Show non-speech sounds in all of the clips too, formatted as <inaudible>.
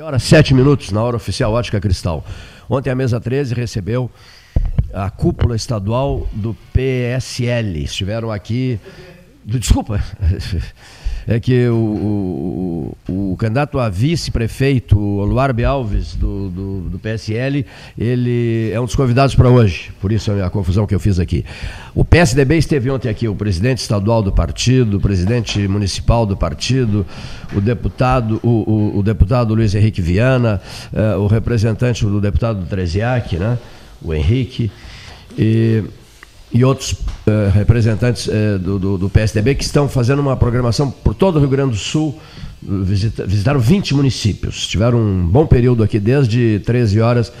Hora sete minutos na hora oficial Ótica Cristal. Ontem a mesa 13 recebeu a cúpula estadual do PSL. Estiveram aqui. Desculpa. <laughs> É que o, o, o candidato a vice-prefeito, Luarbe Alves, do, do, do, PSL, ele é um dos convidados para hoje. Por isso a confusão que eu fiz aqui. O PSDB esteve ontem aqui, o presidente estadual do partido, o presidente municipal do partido, o deputado, o, o, o deputado Luiz Henrique Viana, uh, o representante do deputado Treziac, né? o Henrique. E e outros uh, representantes uh, do, do, do, PSDB que estão fazendo uma programação por todo o Rio Grande do Sul. Visita, visitaram 20 municípios. Tiveram um bom período aqui, desde 13 horas,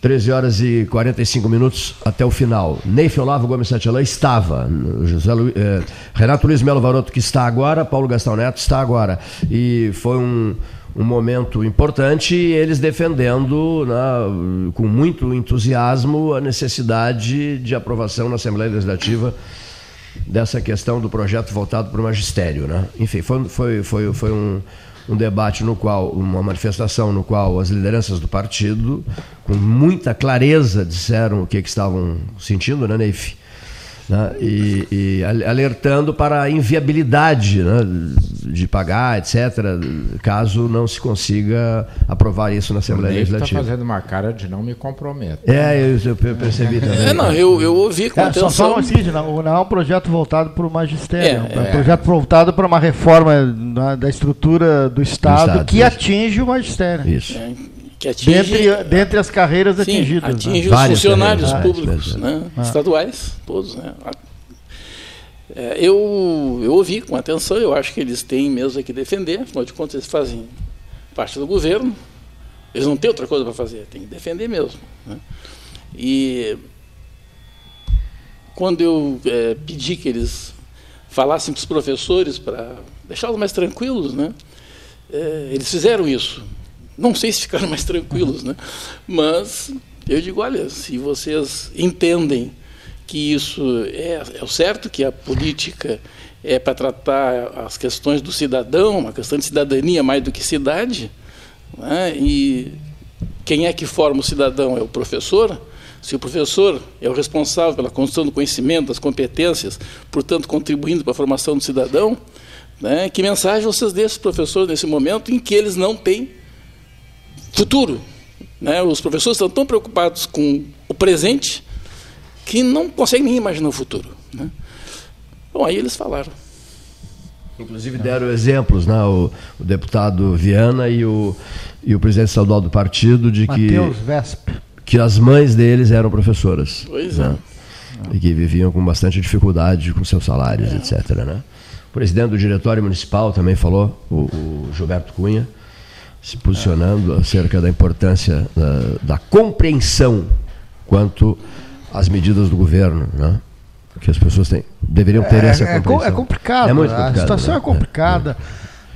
13 horas e 45 minutos até o final. Neif Olavo Gomes Santillan estava. José Lu, eh, Renato Luiz Melo Varoto, que está agora, Paulo Gastão Neto está agora. E foi um um momento importante eles defendendo né, com muito entusiasmo a necessidade de aprovação na Assembleia Legislativa dessa questão do projeto voltado para o magistério. Né? Enfim, foi, foi, foi, foi um, um debate no qual, uma manifestação no qual as lideranças do partido, com muita clareza, disseram o que, que estavam sentindo, né, Neif? Né? e, e, alertando para a inviabilidade né? de pagar, etc., caso não se consiga aprovar isso na Assembleia tá Legislativa. está fazendo uma cara de não me comprometer. É, eu, eu percebi também. É, não, eu, eu ouvi com é, atenção. Só, só assim, não, não é um projeto voltado para o magistério, é, é um projeto voltado para uma reforma da, da estrutura do Estado, do Estado que isso. atinge o magistério. Isso. É que atinge, dentre, dentre as carreiras sim, atingidas. Né? Atinge né? os funcionários públicos, né? ah. estaduais, todos. Né? É, eu, eu ouvi com atenção, eu acho que eles têm mesmo que defender, afinal de contas, eles fazem parte do governo, eles não têm outra coisa para fazer, tem que defender mesmo. Né? E quando eu é, pedi que eles falassem para os professores para deixá-los mais tranquilos, né? É, eles fizeram isso. Não sei se ficaram mais tranquilos, né? mas eu digo: olha, se vocês entendem que isso é, é o certo, que a política é para tratar as questões do cidadão, uma questão de cidadania mais do que cidade, né? e quem é que forma o cidadão é o professor. Se o professor é o responsável pela construção do conhecimento, das competências, portanto contribuindo para a formação do cidadão, né? que mensagem vocês dão aos professores nesse momento em que eles não têm futuro. Né? Os professores estão tão preocupados com o presente que não conseguem nem imaginar o futuro. Né? Bom, aí eles falaram. Inclusive deram exemplos, né? o, o deputado Viana e o, e o presidente estadual do partido, de Mateus que, Vesp. que as mães deles eram professoras. Pois né? é. E que viviam com bastante dificuldade com seus salários, é. etc. Né? O presidente do diretório municipal também falou, o, o Gilberto Cunha, se posicionando acerca da importância da, da compreensão quanto às medidas do governo, né? que as pessoas têm, deveriam ter é, essa é compreensão. É complicado, é muito complicado, a situação né? é complicada.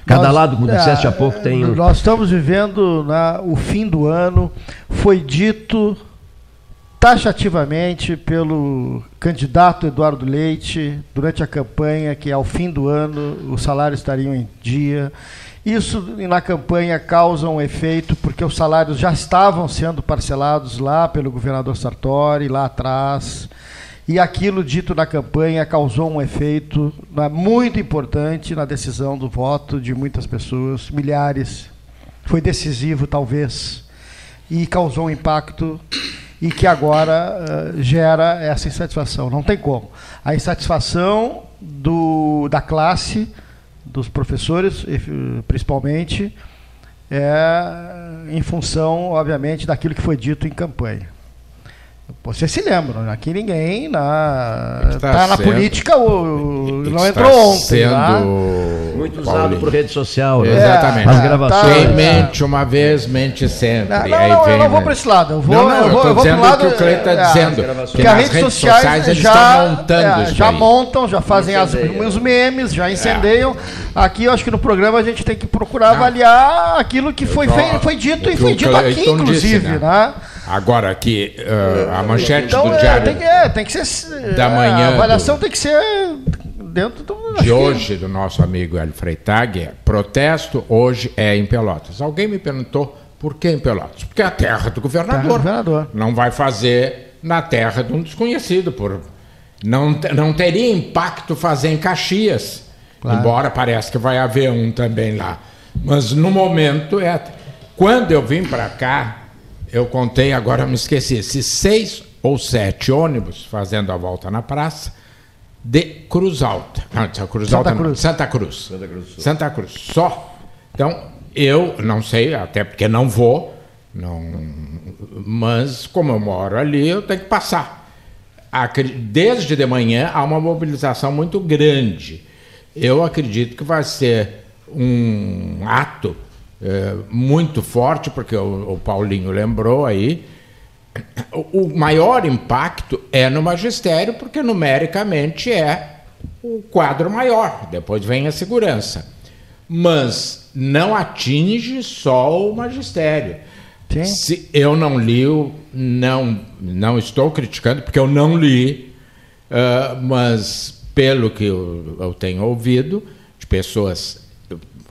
Cada nós, lado, como disseste há pouco, tem um... Nós estamos vivendo na, o fim do ano, foi dito taxativamente pelo candidato Eduardo Leite durante a campanha que ao fim do ano os salários estariam em dia. Isso na campanha causa um efeito porque os salários já estavam sendo parcelados lá pelo governador Sartori, lá atrás. E aquilo dito na campanha causou um efeito né, muito importante na decisão do voto de muitas pessoas, milhares. Foi decisivo, talvez, e causou um impacto e que agora uh, gera essa insatisfação. Não tem como. A insatisfação do, da classe dos professores, principalmente, é em função, obviamente, daquilo que foi dito em campanha. Vocês se lembram, aqui ninguém na, está tá na política o, não entrou ontem. Sendo... Tá? Muito usado por rede social. Né? Exatamente. As gravações. Quem mente uma vez, mente sempre. Não, não, não eu não vou para esse lado. Eu vou, não, não, eu vou, eu vou dizendo lado, o que o Cleiton está é, dizendo. Que, as redes, redes sociais, sociais já, montando é, já montam, já fazem as, os memes, já incendeiam. É. Aqui eu acho que no programa a gente tem que procurar avaliar aquilo que foi, feito, foi dito e foi dito aqui, inclusive. Né? Agora que uh, a manchete então, do é, diário tem que, é, tem que ser da manhã a avaliação do... tem que ser dentro do, de hoje do nosso amigo Hélio Freitag é protesto hoje é em Pelotas. Alguém me perguntou por que em Pelotas? Porque é a terra do governador. Terra do governador. Não vai fazer na terra de um desconhecido. Por... Não, não teria impacto fazer em Caxias. Claro. Embora pareça que vai haver um também lá. Mas no momento é. Quando eu vim para cá, eu contei, agora me esqueci, se seis ou sete ônibus fazendo a volta na praça de Cruz Alta. Não, Cruz Santa Alta, Cruz. Santa Cruz. Santa Cruz. Santa Cruz. Só. Então, eu não sei, até porque não vou, não, mas como eu moro ali, eu tenho que passar. Desde de manhã há uma mobilização muito grande. Eu acredito que vai ser um ato é, muito forte, porque o, o Paulinho lembrou aí, o maior impacto é no magistério, porque numericamente é o quadro maior, depois vem a segurança. Mas não atinge só o magistério. Sim. Se eu não li, não, não estou criticando, porque eu não li, uh, mas pelo que eu, eu tenho ouvido, de pessoas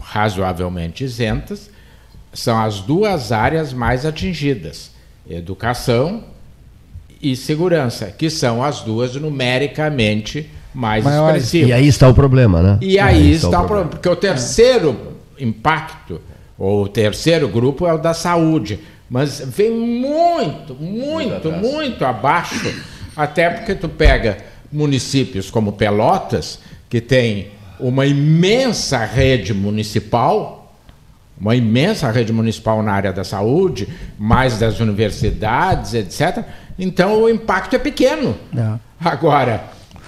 razoavelmente isentas, são as duas áreas mais atingidas: educação e segurança, que são as duas numericamente mais Maiores. expressivas. E aí está o problema, né? E aí, aí está, está, o problema, porque o terceiro é. impacto, ou o terceiro grupo é o da saúde, mas vem muito, muito, muito abaixo, até porque tu pega municípios como Pelotas, que tem uma imensa rede municipal, uma imensa rede municipal na área da saúde, mais das universidades, etc. Então o impacto é pequeno. É. Agora,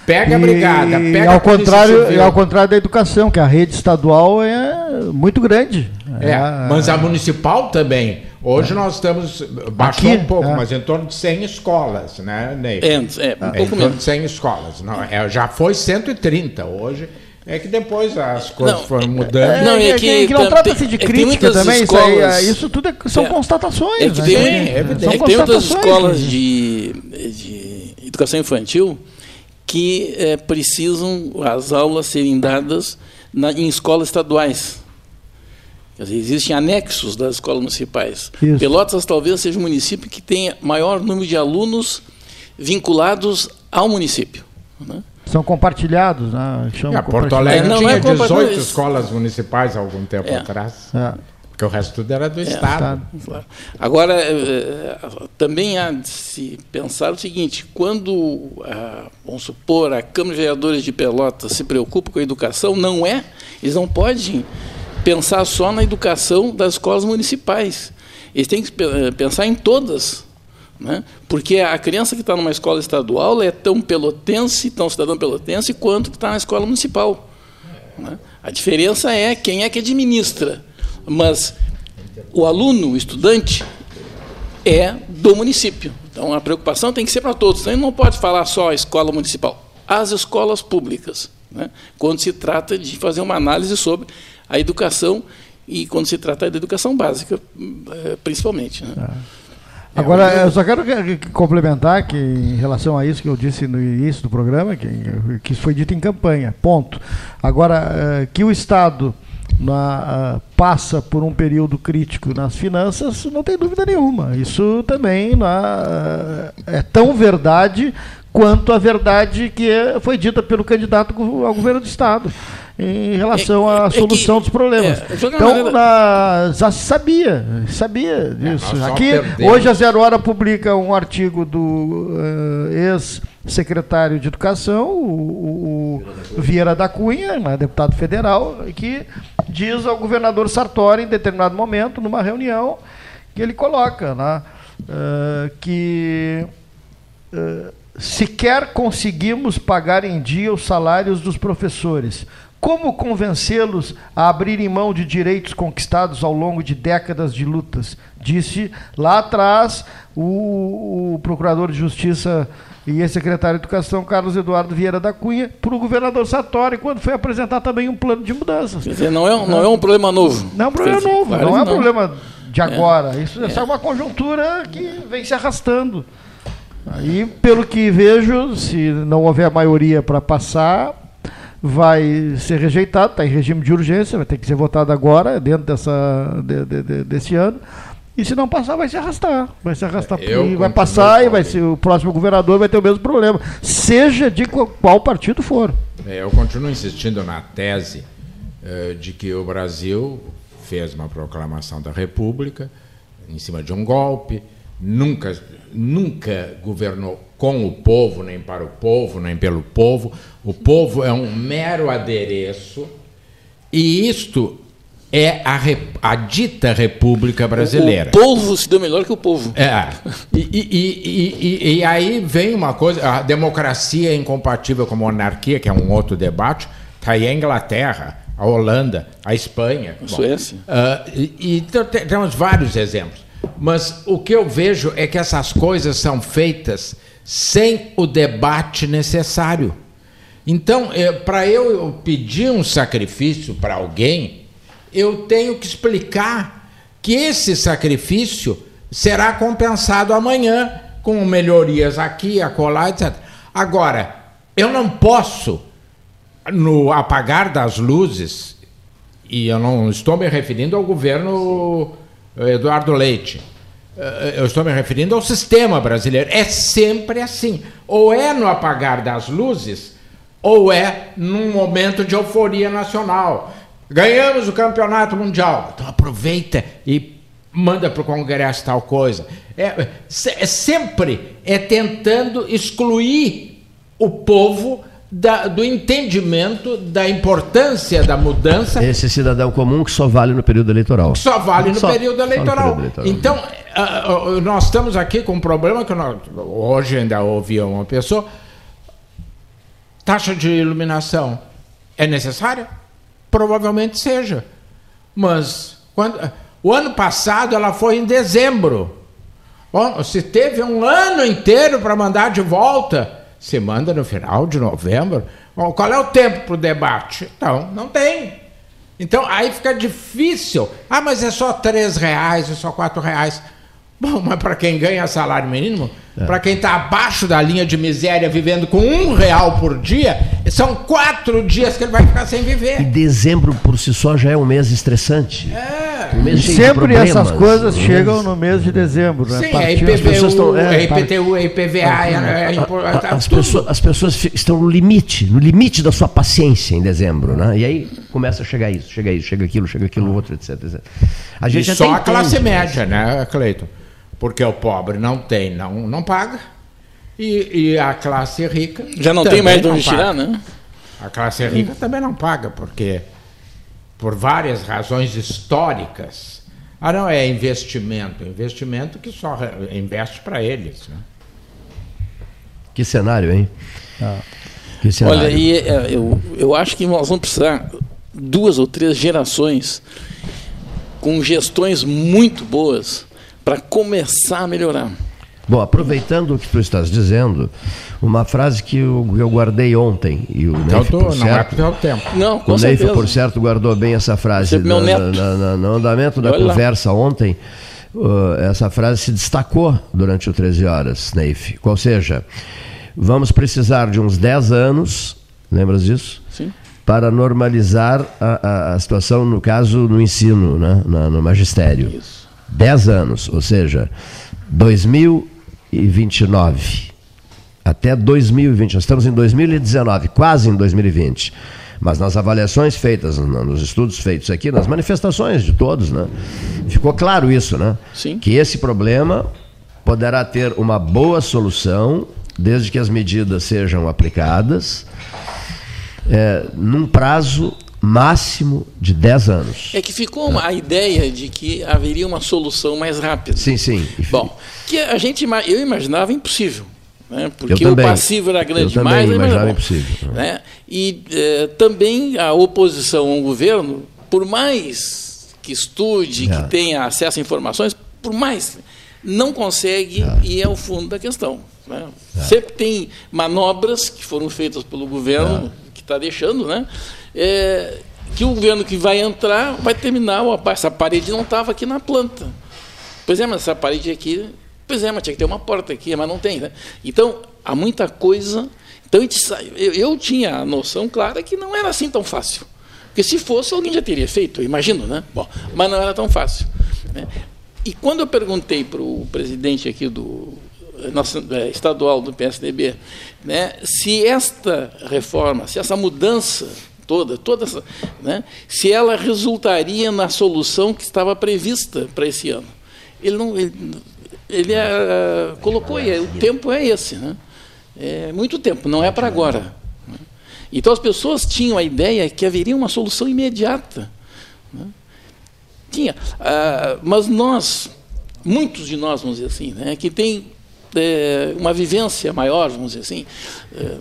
pega a brigada, pega e ao a contrário, e ao contrário da educação, que a rede estadual é muito grande. É, é mas a municipal também. Hoje é. nós estamos, baixou Aqui, um pouco, é. mas em torno de 100 escolas, né, Ney? É, é, um é, em torno de 100 escolas. Não, é, já foi 130 hoje. É que depois as coisas não, foram mudando. É, não, é, que, que não trata-se de crítica também, escolas, isso, aí, isso tudo são constatações. É que tem, né? é, é que tem outras escolas de, de educação infantil que precisam as aulas serem dadas na, em escolas estaduais. Dizer, existem anexos das escolas municipais. Isso. Pelotas talvez seja o município que tenha maior número de alunos vinculados ao município. Né? São compartilhados, né? Chama é, Porto Alegre é, não, tinha é 18 escolas municipais há algum tempo é. atrás. É. Porque o resto tudo era do é, Estado. Claro. Agora, é, também há de se pensar o seguinte: quando, vamos supor, a Câmara de Vereadores de Pelotas se preocupa com a educação, não é, eles não podem pensar só na educação das escolas municipais. Eles têm que eh, pensar em todas. Né? Porque a criança que está numa escola estadual é tão pelotense, tão cidadão pelotense, quanto que está na escola municipal. Né? A diferença é quem é que administra. Mas o aluno, o estudante, é do município. Então a preocupação tem que ser para todos. Então, não pode falar só a escola municipal. As escolas públicas, né? quando se trata de fazer uma análise sobre a educação e quando se trata da educação básica, eh, principalmente. Né? É. Agora, eu só quero complementar que em relação a isso que eu disse no início do programa, que, que foi dito em campanha, ponto. Agora, eh, que o Estado na, passa por um período crítico nas finanças, não tem dúvida nenhuma. Isso também na, é tão verdade quanto a verdade que é, foi dita pelo candidato ao governo do Estado em relação é, à solução é que, dos problemas. É, então, na, já se sabia, sabia disso. Aqui, hoje a Zero Hora publica um artigo do uh, ex-secretário de Educação, o, o Vieira da Cunha, né, deputado federal, que diz ao governador Sartori, em determinado momento, numa reunião, que ele coloca né, uh, que uh, sequer conseguimos pagar em dia os salários dos professores. Como convencê-los a abrirem mão de direitos conquistados ao longo de décadas de lutas? Disse lá atrás o, o procurador de Justiça e ex-secretário de Educação, Carlos Eduardo Vieira da Cunha, para o governador Sartori, quando foi apresentar também um plano de mudanças. Quer dizer, não é, não é um problema novo. Não é um problema novo, não é um não. problema de agora. É. Isso é só uma conjuntura que vem se arrastando. Aí, pelo que vejo, se não houver maioria para passar, vai ser rejeitado, está em regime de urgência, vai ter que ser votado agora, dentro dessa, de, de, de, desse ano. E se não passar, vai se arrastar. Vai se arrastar. e vai passar e vai ser, o próximo governador vai ter o mesmo problema. Seja de qual, qual partido for. É, eu continuo insistindo na tese uh, de que o Brasil fez uma proclamação da República em cima de um golpe, nunca, nunca governou com o povo, nem para o povo, nem pelo povo. O povo é um mero adereço, e isto é a, a dita República Brasileira. O, povo se deu melhor que o povo. É. E, e, e, e, aí vem uma coisa: a democracia é incompatível com a monarquia, que é um outro debate. Está aí a Inglaterra, a Holanda, a Espanha. A Suécia. Uh, e, então, temos vários exemplos. Mas o que eu vejo é que essas coisas são feitas sem o debate necessário. Então, é, para eu pedir um sacrifício para alguém, eu tenho que explicar que esse sacrifício será compensado amanhã com melhorias aqui, acolá, etc. Agora, eu não posso, no apagar das luzes, e eu não estou me referindo ao governo Eduardo Leite, eh, eu estou me referindo ao sistema brasileiro. É sempre assim. Ou é no apagar das luzes, ou é num momento de euforia nacional. Ganhamos o campeonato mundial. Então aproveita e manda para o Congresso tal coisa. É, é, sempre é tentando excluir o povo da, do entendimento da importância da mudança. Esse cidadão comum que só vale no período eleitoral. Só vale no, só, período, eleitoral. No período eleitoral. Então, uh, uh, nós estamos aqui com um problema que nós, hoje ainda ouvi uma pessoa. Taxa de iluminação é necessária? Provavelmente seja. Mas quando, o ano passado ela foi em dezembro. Bom, se teve um ano inteiro para mandar de volta se manda no final de novembro. Bom, qual é o tempo para o debate? Então, não tem. Então, aí fica difícil. Ah, mas é só três reais, é só quatro reais. Bom, mas para quem ganha salário mínimo, é. para quem está abaixo da linha de miséria, vivendo com um real por dia, são quatro dias que ele vai ficar sem viver. E dezembro por si só já é um mês estressante. É. Um mês Sempre essas coisas um chegam no mês de dezembro. Né? Sim, a IPVU, estão, é, a IPTU, a IPVA. É, é, é, as, pessoas, as pessoas estão no limite, no limite da sua paciência em dezembro. Né? E aí começa a chegar isso, chega isso, chega aquilo, chega aquilo outro, etc. etc. A gente e só a classe média, né, Cleiton? Porque o pobre não tem, não, não paga, e, e a classe rica. Já não tem mais de onde tirar, né? A classe rica também não paga, porque, por várias razões históricas, ah, não, é investimento. Investimento que só investe para eles. Né? Que cenário, hein? Ah. Que cenário. Olha, e, é, eu, eu acho que nós vamos precisar duas ou três gerações com gestões muito boas para começar a melhorar. Bom, aproveitando o que tu estás dizendo, uma frase que eu, eu guardei ontem e o Neif, por certo, não é tempo. Não, com o Neif, por certo, guardou bem essa frase na, na, na, no andamento da Olha conversa lá. ontem. Uh, essa frase se destacou durante o 13 horas, Neif. Ou seja, vamos precisar de uns 10 anos, lembras disso? Sim. Para normalizar a, a, a situação, no caso, no ensino, né? no magistério. Isso. 10 anos, ou seja, 2029 até 2020. Nós estamos em 2019, quase em 2020. Mas nas avaliações feitas, nos estudos feitos aqui, nas manifestações de todos, né? Ficou claro isso, né? Sim. Que esse problema poderá ter uma boa solução desde que as medidas sejam aplicadas é, num prazo máximo de 10 anos. É que ficou uma, a ideia de que haveria uma solução mais rápida. Sim, sim. Bom, que a gente eu imaginava impossível. Né? Porque o passivo era grande eu demais. Eu imaginava impossível. Né? E eh, também a oposição ao governo, por mais que estude, é. que tenha acesso a informações, por mais, não consegue é. ir ao fundo da questão. Né? É. Sempre tem manobras que foram feitas pelo governo, é. que está deixando, né? É, que o governo que vai entrar vai terminar, essa parede não estava aqui na planta. Pois é, mas essa parede aqui, pois é, mas tinha que ter uma porta aqui, mas não tem. Né? Então, há muita coisa Então eu, tinha a noção clara que não era assim tão fácil. Porque se fosse, alguém já teria feito, imagino, né? Bom, mas não era tão fácil. Né? E quando eu perguntei para o presidente aqui do nosso, é, estadual do PSDB, né, se esta reforma, se essa mudança toda, toda essa, né, se ela resultaria na solução que estava prevista para esse ano. Ele não, ele, ele é, colocou, e o tempo é esse, né? É muito tempo, não é para agora. Né? Então as pessoas tinham a ideia que haveria uma solução imediata. Né? Tinha, ah, mas nós, muitos de nós, vamos dizer assim, né, que tem é, uma vivência maior, vamos dizer assim, é,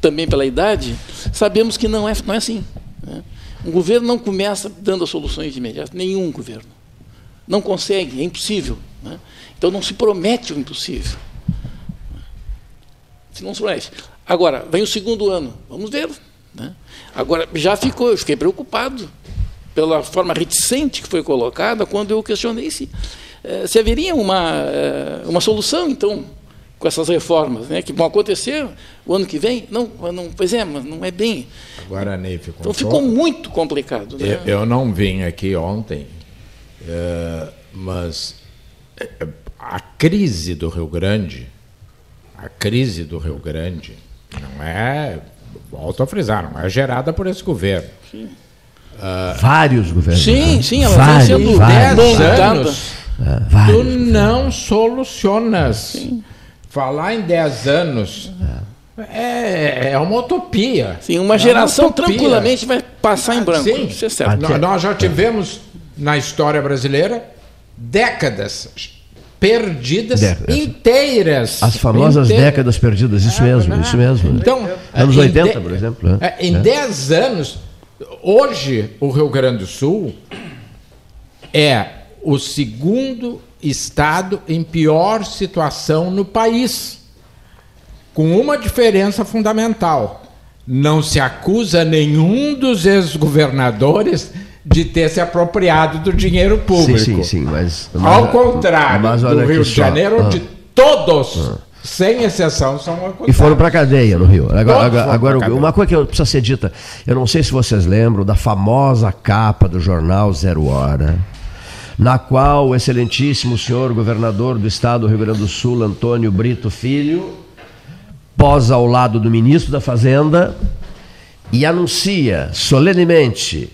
também pela idade, sabemos que não é, não é assim. Né? Um governo não começa dando as soluções de imediato, nenhum governo. Não consegue, é impossível. Né? Então não se promete o impossível. Se não se promete. Agora, vem o segundo ano, vamos ver. Né? Agora, já ficou, eu fiquei preocupado pela forma reticente que foi colocada quando eu questionei se, eh, se haveria uma, eh, uma solução, então, com essas reformas, né, que vão acontecer o ano que vem. Não, não pois é, mas não é bem. Agora, Ney, ficou então ficou muito complicado. Né? Eu, eu, não vim aqui ontem, é, mas a crise do Rio Grande, a crise do Rio Grande, não é, volto a frisar, não é gerada por esse governo. Sim. Uh, vários governos. Sim, né? sim, ela vários, vem sendo 10 anos. Uh, tu não solucionas. Sim. Falar em 10 anos é, é uma utopia. Sim, uma geração é uma tranquilamente vai passar em branco. Sim. Isso é certo. Nós, nós já tivemos na história brasileira décadas perdidas décadas. inteiras. As famosas inteiras. décadas perdidas, isso é, mesmo, isso mesmo. Então, anos 80, de, por exemplo. Né? É, em 10 é. anos, hoje o Rio Grande do Sul é o segundo estado em pior situação no país, com uma diferença fundamental. Não se acusa nenhum dos ex-governadores de ter se apropriado do dinheiro público. Sim, sim, sim mas, mas Ao contrário mas do Rio de Janeiro, onde ah. todos, ah. sem exceção, são acusados. E foram para a cadeia no Rio. Agora, agora, agora uma coisa que precisa ser dita, eu não sei se vocês lembram da famosa capa do jornal Zero Hora, na qual o excelentíssimo senhor governador do estado do Rio Grande do Sul, Antônio Brito Filho, posa ao lado do ministro da Fazenda e anuncia solenemente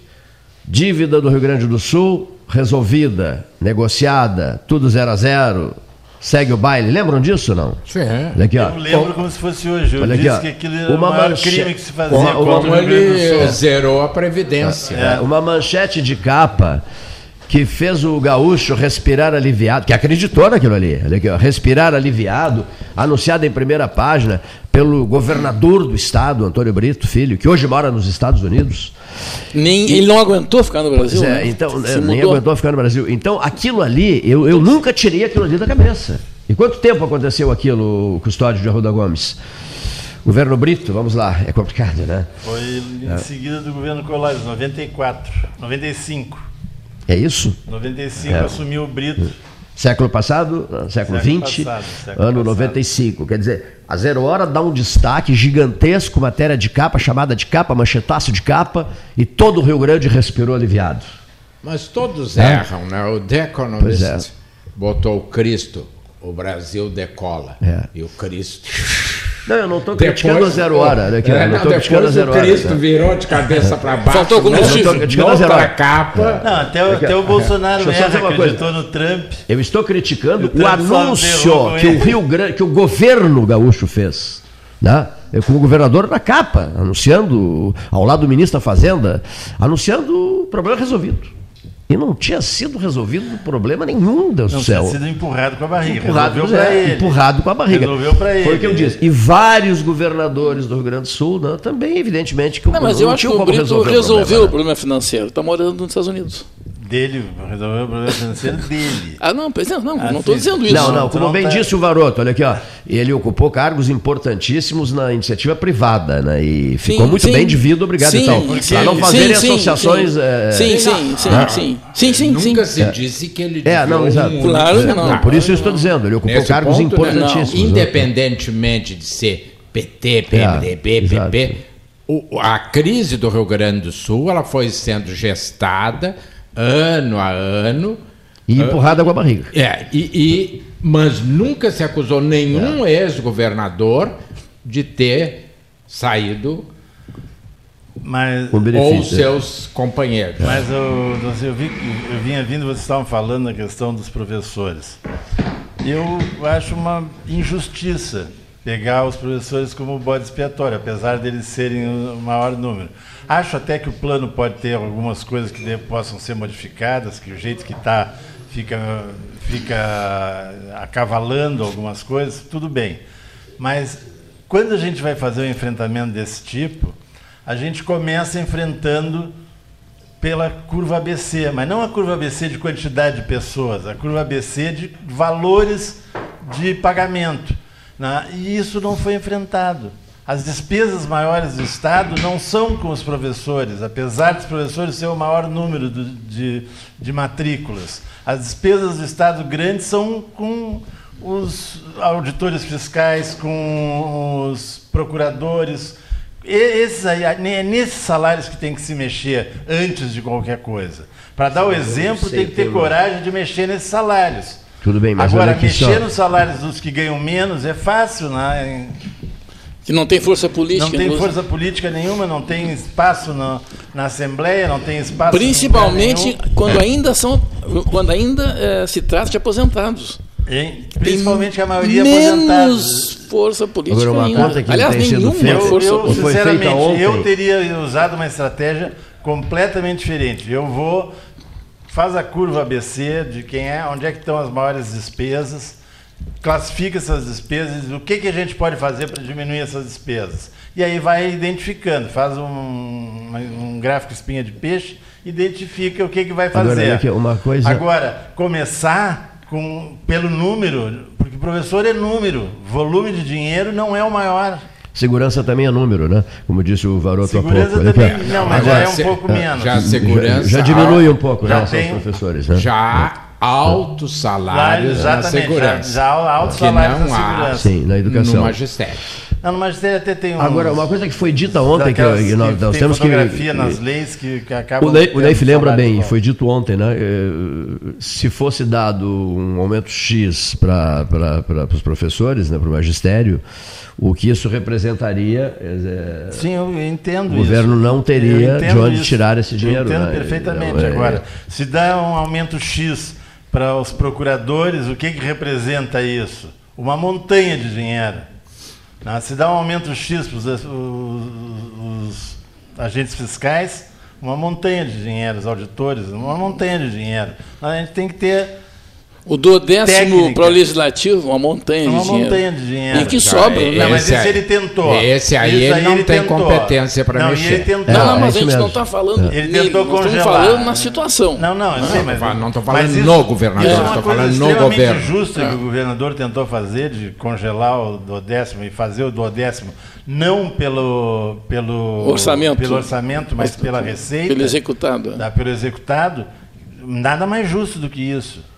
Dívida do Rio Grande do Sul resolvida, negociada, tudo zero a zero. Segue o baile. Lembram disso não? Sim. Olha aqui, ó. Eu lembro como se fosse hoje. Eu Olha disse aqui, que aquilo era uma o maior crime que se fazia uma, contra o Rio Grande do Sul. zerou a Previdência. É, uma manchete de capa que fez o gaúcho respirar aliviado, que acreditou naquilo ali, aqui, ó, respirar aliviado, anunciado em primeira página pelo governador do estado, Antônio Brito Filho, que hoje mora nos Estados Unidos. Nem, e, ele não aguentou ficar no Brasil. É, né? então, é, nem aguentou ficar no Brasil. Então, aquilo ali, eu, eu nunca tirei aquilo ali da cabeça. E quanto tempo aconteceu aquilo, Custódio de Arruda Gomes? Governo Brito, vamos lá, é complicado, né? Foi em é. seguida do governo Colares, 94, 95. É isso? 95 é. assumiu o Brito. Século passado, século, século 20, passado, século ano passado. 95. Quer dizer, a Zero Hora dá um destaque gigantesco, matéria de capa, chamada de capa, manchetaço de capa, e todo o Rio Grande respirou aliviado. Mas todos é? erram, né? O The Economist é. botou o Cristo, o Brasil decola. É. E o Cristo não, eu não estou criticando a zero hora. Né, é, não, não criticando a zero hora. Cristo né? virou de cabeça para baixo. Faltou combustível. Não, criticando a zero hora. capa. Não, até, o, até o Bolsonaro Deixa erra, acreditou no Trump. Eu estou criticando o, o anúncio que o Rio Grande, que o governo gaúcho fez. Né? com o governador na capa, anunciando, ao lado do ministro da Fazenda, anunciando o problema resolvido. E não tinha sido resolvido problema nenhum, Deus do céu. Não tinha sido empurrado com a barriga. Empurrado, é, empurrado com a barriga. Resolveu para ele. Foi o que eu disse. E vários governadores do Rio Grande do Sul né, também, evidentemente, que não, mas eu acho que o Brito resolveu, resolveu o problema, o problema financeiro. Está morando nos Estados Unidos dele, resolver o problema financeiro dele. Ah, não, não, não, ah, não estou dizendo isso. Não, não, como bem tá... disse o Varoto, olha aqui, ó, ele ocupou cargos importantíssimos na iniciativa privada, né? E ficou sim, muito sim. bem de vida, obrigado sim, então. Para não fazerem sim, associações. É... Sim, sim, sim, né? sim, sim, sim, Nunca se disse que ele é, não, exato. Claro que não. Por isso eu estou dizendo, ele ocupou Nesse cargos ponto, importantíssimos. Não, independentemente de ser PT, PMDB, é, PP. O, a crise do Rio Grande do Sul ela foi sendo gestada ano a ano. E empurrada com a barriga. É, e, e, mas nunca se acusou nenhum é. ex-governador de ter saído mas, ou seus companheiros. Mas eu, eu, vi, eu vinha vindo, vocês estavam falando da questão dos professores. Eu acho uma injustiça pegar os professores como bode expiatório, apesar deles serem o maior número. Acho até que o plano pode ter algumas coisas que possam ser modificadas, que o jeito que está fica, fica acavalando algumas coisas, tudo bem. Mas quando a gente vai fazer um enfrentamento desse tipo, a gente começa enfrentando pela curva ABC, mas não a curva ABC de quantidade de pessoas, a curva ABC de valores de pagamento. Né? E isso não foi enfrentado. As despesas maiores do Estado não são com os professores, apesar dos professores ser o maior número do, de, de matrículas. As despesas do Estado grandes são com os auditores fiscais, com os procuradores, esses aí, é nesses salários que tem que se mexer antes de qualquer coisa. Para dar o exemplo, tem que ter coragem de mexer nesses salários. Tudo bem, mas Agora, mexer só... nos salários dos que ganham menos é fácil, né? Que não tem força política. Não tem força política nenhuma, não tem espaço no, na Assembleia, não tem espaço. Principalmente quando ainda são, quando ainda é, se trata de aposentados. Hein? Principalmente a maioria menos força política Agora, uma. Conta que Aliás, nenhuma força eu, eu, sinceramente, eu teria usado uma estratégia completamente diferente. Eu vou faz a curva ABC de quem é, onde é que estão as maiores despesas, classifica essas despesas, o que, que a gente pode fazer para diminuir essas despesas. E aí vai identificando, faz um, um gráfico espinha de peixe, identifica o que, que vai fazer. Agora, uma coisa... Agora começar com, pelo número, porque professor é número, volume de dinheiro não é o maior. Segurança também é número, né? Como disse o Varoto segurança há pouco. Também, não, mas já é um pouco menos. Já segurança. Já, já diminui um pouco já né, tem, professores. Né? Já altos salários na segurança. Altos salários na segurança. Sim, na educação. No magistério. Não, no magistério até tem um. Agora, uma coisa que foi dita ontem, que, que nós, nós temos que. nas leis que, que acabam. O, Neif lembra bem, foi dito ontem, né? Eh, se fosse dado um aumento X para os professores, né, para o magistério, o que isso representaria. É, Sim, eu entendo O governo não teria de onde isso. tirar esse dinheiro. Eu entendo né? perfeitamente. É, Agora, se dá um aumento X para os procuradores, o que, que representa isso? Uma montanha de dinheiro. Né? Se dá um aumento X para os, os, os agentes fiscais, uma montanha de dinheiro, os auditores, uma montanha de dinheiro. A gente tem que ter o do décimo para o legislativo, uma montanha uma de dinheiro. Uma montanha de dinheiro. E que sobra, né? Não, mas esse ele tentou. Esse aí esse ele não ele tem tentou. competência para mexer. Ele tentou. Não, não, mas é a gente mesmo. não está falando Ele nele, tentou nós congelar. Estamos falando na situação. Não, não, eu sei, mas... Não estou falando isso, no governador, estou falando no governo. É justa que o governador tentou fazer, de congelar o do décimo e fazer o do décimo, não pelo, pelo, orçamento. pelo orçamento, mas pela receita. Pelo executado. Da, pelo executado. Nada mais justo do que isso.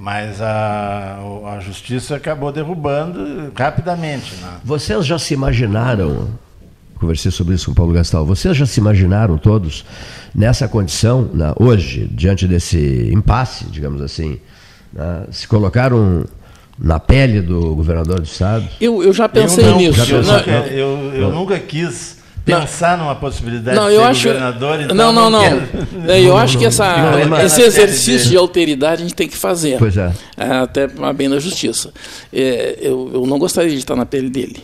Mas a, a justiça acabou derrubando rapidamente. Né? Vocês já se imaginaram, conversei sobre isso com o Paulo Gastal, vocês já se imaginaram todos nessa condição, né, hoje, diante desse impasse, digamos assim, né, se colocaram na pele do governador do estado? Eu, eu já pensei eu não, nisso. Eu, nunca, eu, eu nunca quis pensar numa possibilidade não, de ser acho, governador. Então não, não, não. não. Eu acho que essa, esse exercício de alteridade a gente tem que fazer. Pois é. é até bem na justiça. É, eu, eu não gostaria de estar na pele dele.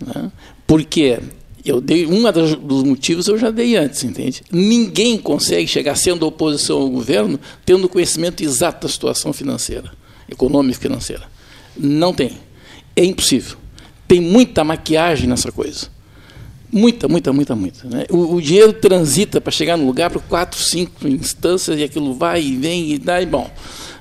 Né? Porque eu dei um dos motivos eu já dei antes, entende? Ninguém consegue chegar sendo oposição ao governo tendo conhecimento exato da situação financeira, econômica e financeira. Não tem. É impossível. Tem muita maquiagem nessa coisa. Muita, muita, muita, muita. Né? O, o, dinheiro transita para chegar no lugar por quatro, cinco instâncias e aquilo vai e vem e dá e bom.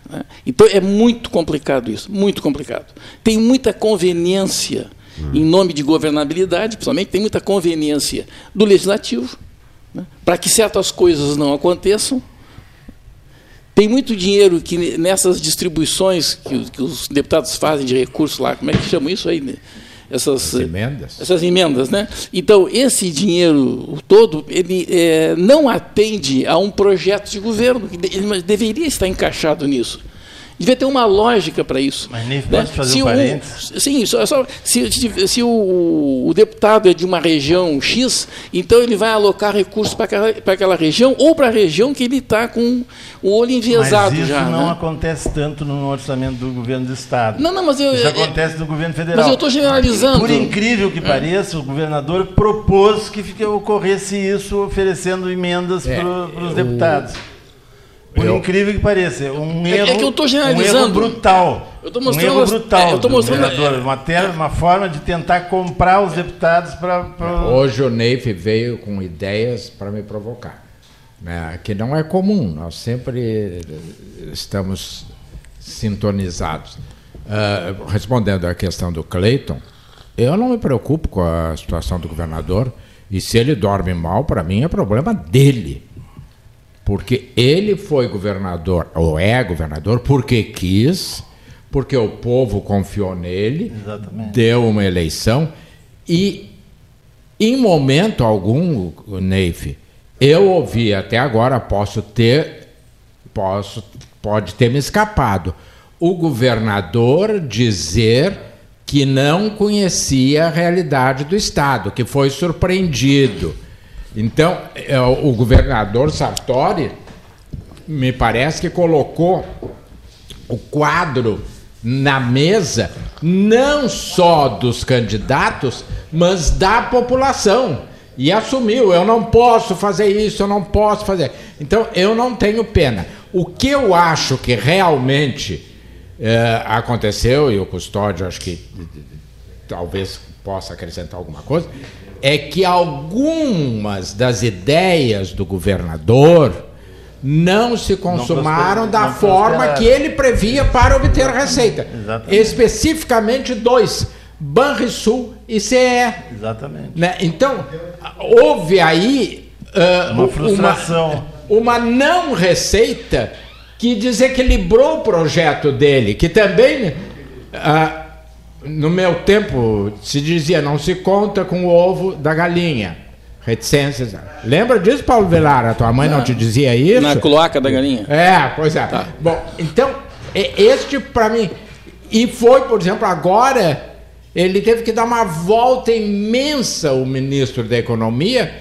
Né? Então é muito complicado isso, muito complicado. Tem muita conveniência hum. em nome de governabilidade, principalmente, tem muita conveniência do legislativo né? para que certas coisas não aconteçam. Tem muito dinheiro que nessas distribuições que, que os deputados fazem de recursos lá, como é que chama isso aí? Essas emendas. essas emendas, né? Então esse dinheiro todo ele é, não atende a um projeto de governo, ele deveria estar encaixado nisso. Devia ter uma lógica para isso. Mas nem né? fazer se um parênteses? Sim, só, só, se, se, se o, o, deputado é de uma região X, então ele vai alocar recursos para aquela, aquela região ou para a região que ele está com o olho enviesado mas isso já. não né? acontece tanto no orçamento do governo do Estado. Não, não, mas eu, isso é, acontece no governo federal. Mas eu estou generalizando. Por incrível que é. pareça, o governador propôs que ocorresse isso oferecendo emendas é, para os deputados. Por eu... incrível que pareça, um erro, é, que eu estou generalizando. Um erro brutal. Eu estou mostrando, um erro brutal. É, eu estou mostrando é, uma, ter, uma forma de tentar comprar os deputados para. Pra... Hoje o Neif veio com ideias para me provocar, né, que não é comum. Nós sempre estamos sintonizados. Uh, respondendo à questão do Cleiton, eu não me preocupo com a situação do governador. E se ele dorme mal, para mim é problema dele porque ele foi governador, ou é governador, porque quis, porque o povo confiou nele, Exatamente. deu uma eleição, e em momento algum, Neif, eu ouvi até agora, posso ter, posso, pode ter me escapado, o governador dizer que não conhecia a realidade do Estado, que foi surpreendido então, é, o governador Sartori, me parece que colocou o quadro na mesa, não só dos candidatos, mas da população. E assumiu: eu não posso fazer isso, eu não posso fazer. Então, eu não tenho pena. O que eu acho que realmente é, aconteceu, e o custódio acho que talvez possa acrescentar alguma coisa, é que algumas das ideias do governador não se consumaram não da não forma que ele previa para obter receita. Exatamente. Especificamente dois, Banrisul e CE. Exatamente. Né? Então, houve aí uh, uma frustração. Uma, uma não receita que desequilibrou o projeto dele, que também. Uh, no meu tempo se dizia não se conta com o ovo da galinha. Reticências. Lembra disso, Paulo Velar? A tua mãe não, não te dizia isso? Na cloaca da galinha. É, pois é. Tá. Bom, então, este para mim. E foi, por exemplo, agora, ele teve que dar uma volta imensa, o ministro da Economia,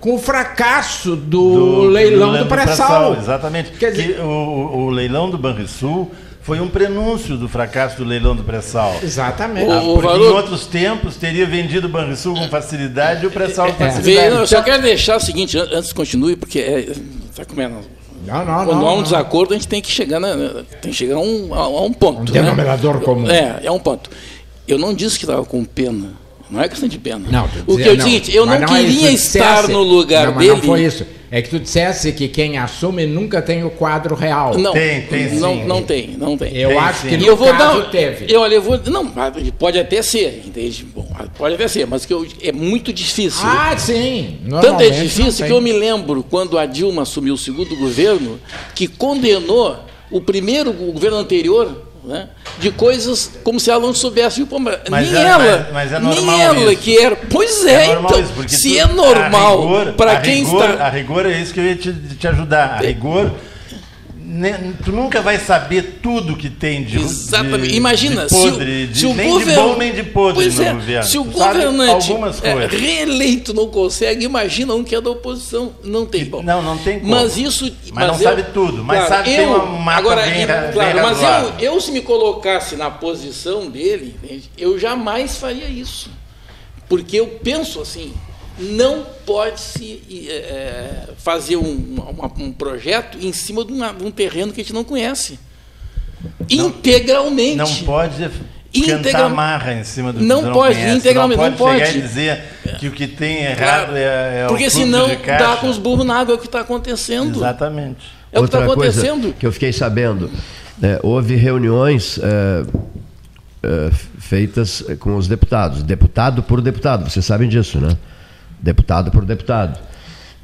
com o fracasso do, do leilão do, do pré-sal. Exatamente. Quer dizer, o, o leilão do Banrisul foi um prenúncio do fracasso do leilão do pré-sal. Exatamente. Ah, porque valor... em outros tempos teria vendido o Banrisul com facilidade e o pré-sal com é. facilidade. É. Não, eu só quero deixar o seguinte, antes que continue, porque é, tá comendo. Não, não, Quando não, há um não. desacordo, a gente tem que chegar, na, tem que chegar a, um, a, a um ponto. Um né? denominador comum. É, é um ponto. Eu não disse que estava com pena. Não é questão de pena. Não, o que eu disse, eu não, não é queria estar no lugar não, dele. Não foi isso. É que tu dissesse que quem assume nunca tem o quadro real. Não, tem, tem sim. Não, não tem, não tem. Eu tem, acho sim. que no eu vou caso dar, teve. Eu, olha, eu vou, não, pode até ser, entende? Bom, pode até ser, mas que eu, é muito difícil. Ah, sim. Tanto é difícil que eu me lembro quando a Dilma assumiu o segundo governo, que condenou o primeiro o governo anterior né? de coisas como se ela não soubesse. Pô, mas nem é, ela, mas, mas é nem ela isso. que era. Pois é, é então, isso, se tu, é normal para quem rigor, está. A rigor é isso que eu ia te, te ajudar. A rigor tu nunca vai saber tudo que tem de Exatamente. De, Imagina, de podre, se o, se o nem govern... de bom nem de podre pois no é, governo. Se o tu governante é, reeleito não consegue, imagina um que é da oposição. Não tem bom. Não, não tem como. Mas isso. Mas, mas não eu, sabe tudo. Mas claro, sabe eu, tem uma agora, bem, claro, bem Mas eu, eu, se me colocasse na posição dele, eu jamais faria isso. Porque eu penso assim, não pode se é, fazer um, uma, um, projeto em cima de, uma, de, um terreno que a gente não conhece. Não, integralmente. Não pode Integra... cantar marra em cima do não que pode, conhece. integralmente, não pode. Não pode chegar e dizer que o que tem errado é, é Porque senão dá com os burros na água é o que está acontecendo. Exatamente. É o que está acontecendo. Coisa que eu fiquei sabendo, é, houve reuniões é, é, feitas com os deputados, deputado por deputado, vocês sabem disso, né? Deputado por deputado.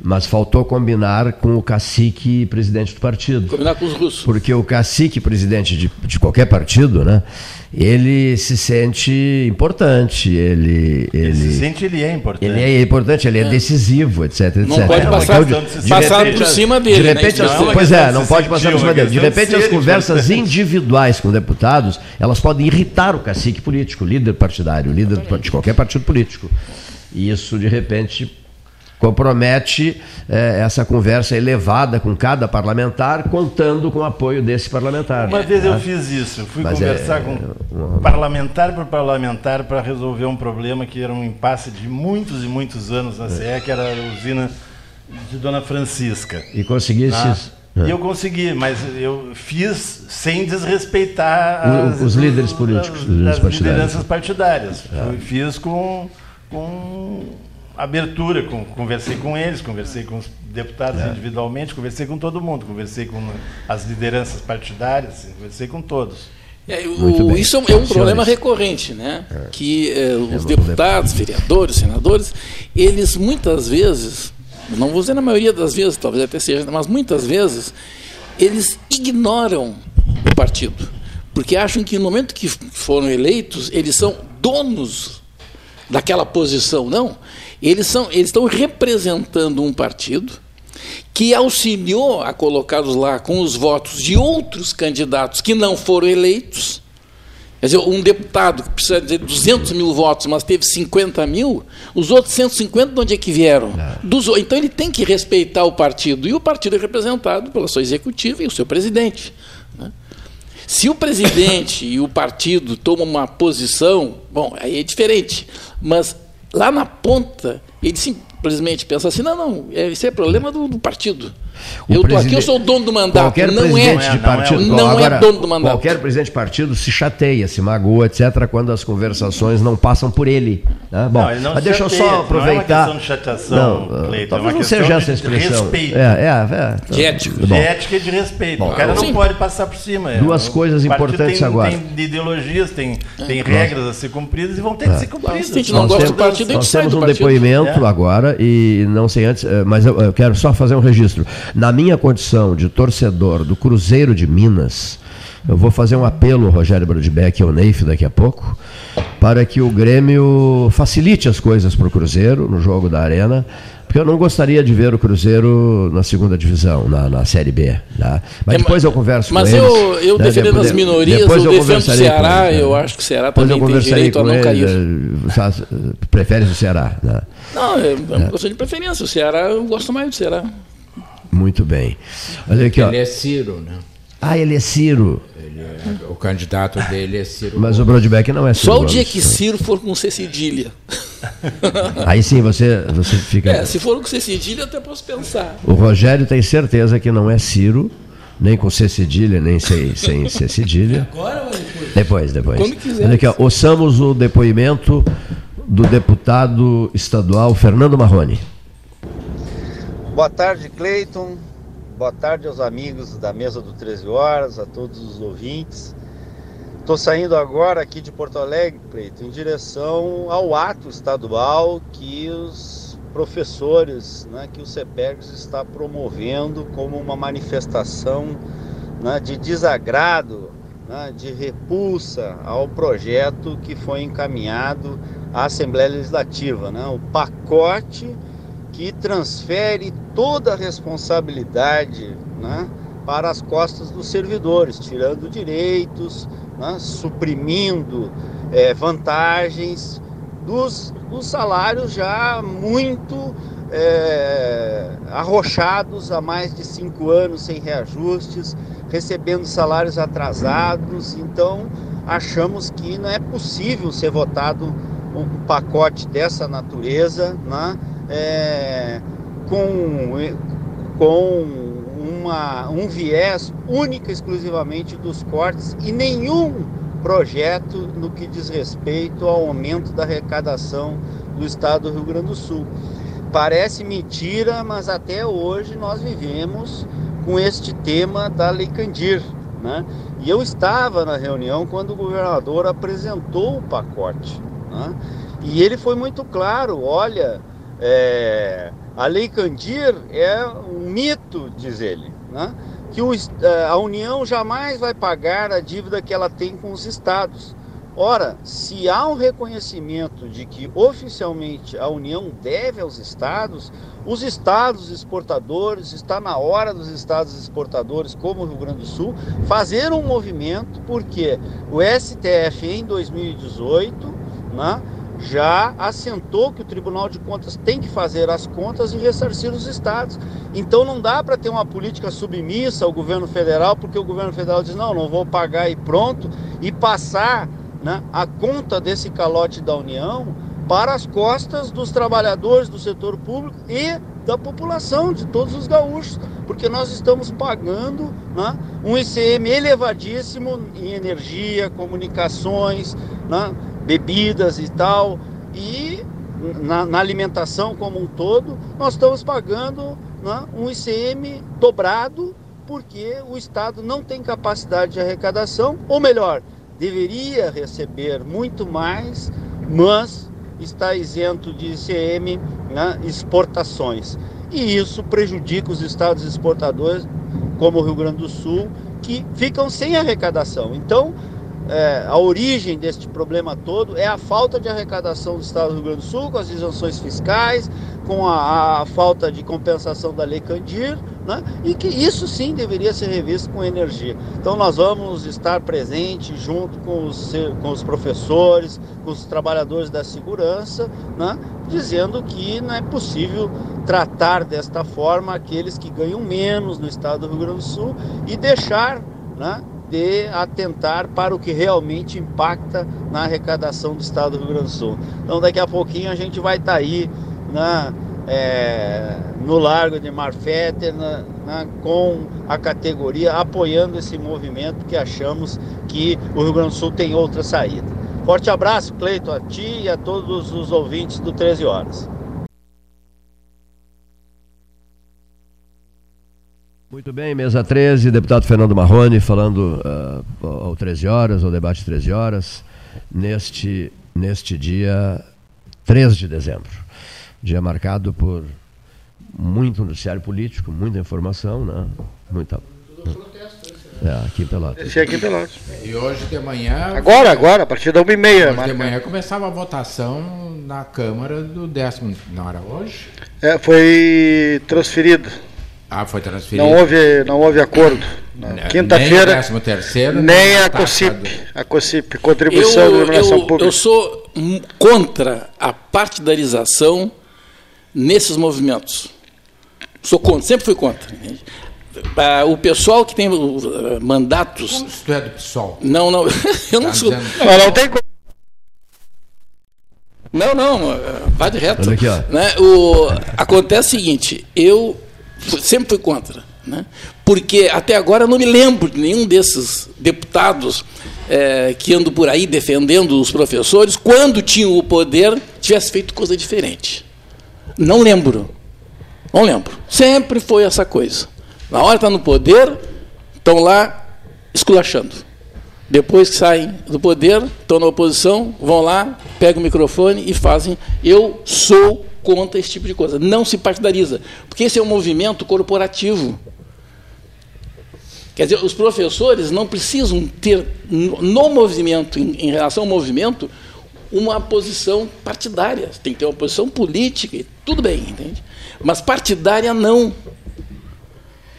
Mas faltou combinar com o cacique presidente do partido. Combinar com os russos. Porque o cacique presidente de, de qualquer partido, né? Ele se sente importante, ele, ele, ele se sente ele é importante. Ele é importante, ele é, é. decisivo, etc, etc. Não pode passar, de, de passar repente, por cima dele. De repente, né? as, pois é, não pode passar por cima dele. De repente, as conversas individuais com deputados, elas podem irritar o cacique político, o líder partidário, o líder de qualquer partido político. E isso, de repente, compromete é, essa conversa elevada com cada parlamentar, contando com o apoio desse parlamentar. Uma vez eu tá? fiz isso, fui Mas conversar é, com parlamentar por parlamentar para resolver um problema que era um impasse de muitos e muitos anos na CE, que era a usina de Dona Francisca. E conseguisse ah, isso? E eu consegui, mas eu fiz sem desrespeitar as, os líderes políticos, as, as lideranças partidárias. Ah. Fiz com, com abertura, com, conversei com eles, conversei com os deputados é. individualmente, conversei com todo mundo, conversei com as lideranças partidárias, conversei com todos. É, o, isso é um problema recorrente, né? É. Que é, os deputados, vereadores, senadores, eles muitas vezes, não vou dizer na maioria das vezes, talvez até seja, mas muitas vezes, eles ignoram o partido. Porque acham que no momento que foram eleitos, eles são donos daquela posição. Não. Eles, são, eles estão representando um partido que auxiliou a colocá-los lá com os votos de outros candidatos que não foram eleitos. Quer dizer, um deputado que precisa de 200 mil votos, mas teve 50 mil, os outros 150 de onde é que vieram? É. Dos, então ele tem que respeitar o partido. E o partido é representado pela sua executiva e o seu presidente. Né? Se o presidente e o partido tomam uma posição, bom, aí é diferente. Mas lá na ponta, ele simplesmente pensa assim: não, não, é, isso é problema do, do partido. O eu estou aqui, eu sou o dono do mandato. Qualquer não presidente é, de partido, não, é, não agora, é dono do mandato. Qualquer presidente de partido se chateia, se magoa, etc., quando as conversações não passam por ele. Né? Bom, não, mas deixa eu só aproveitar. Não é uma questão de chateação, não, Cleiton, talvez é não seja essa expressão. Respeito. É, é, é, de ética. De ética e de respeito. Bom, o cara não pode passar por cima. É. Duas coisas importantes tem, agora. Tem ideologias, tem, tem regras a ser cumpridas e vão ter que ser cumpridas. Se a gente não gosta do partido, a gente Nós temos um depoimento agora, e não sei antes, eh, mas eu quero só fazer um registro. Na minha condição, de torcedor do Cruzeiro de Minas, eu vou fazer um apelo ao Rogério Brodbeck e ao Neif daqui a pouco, para que o Grêmio facilite as coisas para o Cruzeiro no jogo da Arena, porque eu não gostaria de ver o Cruzeiro na segunda divisão, na, na Série B. Tá? Mas é, depois eu converso com eu, eles. Mas eu, né? defendendo depois, as minorias, eu, eu defendo o Ceará, eu acho que o Ceará também tem direito a não cair. Prefere o Ceará? Né? Não, é uma é. questão de preferência. O Ceará, eu gosto mais do Ceará. Muito bem. Olha aqui, ó. Ele é Ciro, né? Ah, ele é Ciro. Ele é, o candidato dele é Ciro. Mas Gomes. o Brodbeck não é Ciro. Só o dia que Ciro for com C cedilha. <laughs> Aí sim você, você fica. É, se for com C cedilha, até posso pensar. O Rogério tem certeza que não é Ciro, nem com C cedilha, nem sem, sem C cedilha. Agora ou depois? Depois, depois. Quiser. Olha aqui, ó, ouçamos o depoimento do deputado estadual Fernando Marrone. Boa tarde, Cleiton. Boa tarde aos amigos da mesa do 13 Horas, a todos os ouvintes. Estou saindo agora aqui de Porto Alegre, Cleiton, em direção ao ato estadual que os professores, né, que o CEPERGS está promovendo como uma manifestação né, de desagrado, né, de repulsa ao projeto que foi encaminhado à Assembleia Legislativa, né, o pacote que transfere toda a responsabilidade né, para as costas dos servidores, tirando direitos, né, suprimindo é, vantagens dos, dos, salários já muito é, arrochados há mais de cinco anos sem reajustes, recebendo salários atrasados. Então, achamos que não é possível ser votado um pacote dessa natureza, né? É, com, com uma, um viés única exclusivamente dos cortes e nenhum projeto no que diz respeito ao aumento da arrecadação do estado do Rio Grande do Sul. Parece mentira, mas até hoje nós vivemos com este tema da Lei Candir. Né? E eu estava na reunião quando o governador apresentou o pacote. Né? E ele foi muito claro: olha, é, A Lei Candir é um mito, diz ele, né? que o, eh, a União jamais vai pagar a dívida que ela tem com os estados. Ora, se há um reconhecimento de que oficialmente a União deve aos estados, os estados exportadores, está na hora dos estados exportadores, como o Rio Grande do Sul, fazer um movimento, porque o STF em 2018 né, já assentou que o Tribunal de Contas tem que fazer as contas e ressarcir os estados. Então não dá para ter uma política submissa ao governo federal, porque o governo federal diz: não, não vou pagar e pronto, e passar né, a conta desse calote da União para as costas dos trabalhadores do setor público e da população, de todos os gaúchos, porque nós estamos pagando né, um ICM elevadíssimo em energia, comunicações, né, bebidas e tal, e na, na, alimentação como um todo, nós estamos pagando né, um ICM dobrado porque o Estado não tem capacidade de arrecadação, ou melhor, deveria receber muito mais, mas está isento de ICM né, exportações. E isso prejudica os estados exportadores, como o Rio Grande do Sul, que ficam sem arrecadação. Então, é, a origem deste problema todo é a falta de arrecadação do Estado do Rio Grande do Sul, com as isenções fiscais, com a, a falta de compensação da Lei Candir, né? e que isso sim deveria ser revisto com energia. Então nós vamos estar presentes junto com os, com os professores, com os trabalhadores da segurança, né? dizendo que não é possível tratar desta forma aqueles que ganham menos no Estado do Rio Grande do Sul e deixar né, de atentar para o que realmente impacta na arrecadação do Estado do Rio Grande do Sul. Então daqui a pouquinho a gente vai estar tá aí na, é, no Largo de Marfete na, na, com a categoria apoiando esse movimento que achamos que o Rio Grande do Sul tem outra saída. Forte abraço, Cleito, a ti e a todos os ouvintes do 13 Horas. Muito bem, mesa 13, deputado Fernando Marrone falando uh, ao 13 horas, ao debate 13 horas, neste, neste dia 3 de dezembro. Dia marcado por muito noticiário político, muita informação, né? Muita. É, aqui em Pelotas. Esse é aqui em Pelotas. E hoje de manhã. Agora, agora, a partir da 1h30. Hoje de manhã começava a votação na Câmara do décimo. Não era hoje? É, foi transferido. Ah, foi transferido. Não houve, não houve acordo. Quinta-feira. Nem, terceiro, nem a COSIP. A COSIP, contribuição eu, de iluminação eu, pública. Eu sou contra a partidarização nesses movimentos. Sou contra, sempre fui contra. Ah, o pessoal que tem mandatos. Como tu é do PSOL? Não, não, <laughs> eu não tá sou. Não, não tem Não, não, uh, vai de reto. Aqui, né? o, acontece o seguinte, eu sempre fui contra. Né? Porque até agora eu não me lembro de nenhum desses deputados é, que andam por aí defendendo os professores, quando tinham o poder, tivesse feito coisa diferente. Não lembro. Não lembro. Sempre foi essa coisa. Na hora está no poder, estão lá esculachando. Depois que saem do poder, estão na oposição, vão lá, pegam o microfone e fazem. Eu sou contra esse tipo de coisa. Não se partidariza, porque esse é um movimento corporativo. Quer dizer, os professores não precisam ter no movimento, em, relação ao movimento, uma posição partidária. Tem que ter uma posição política, tudo bem, entende? Mas partidária não.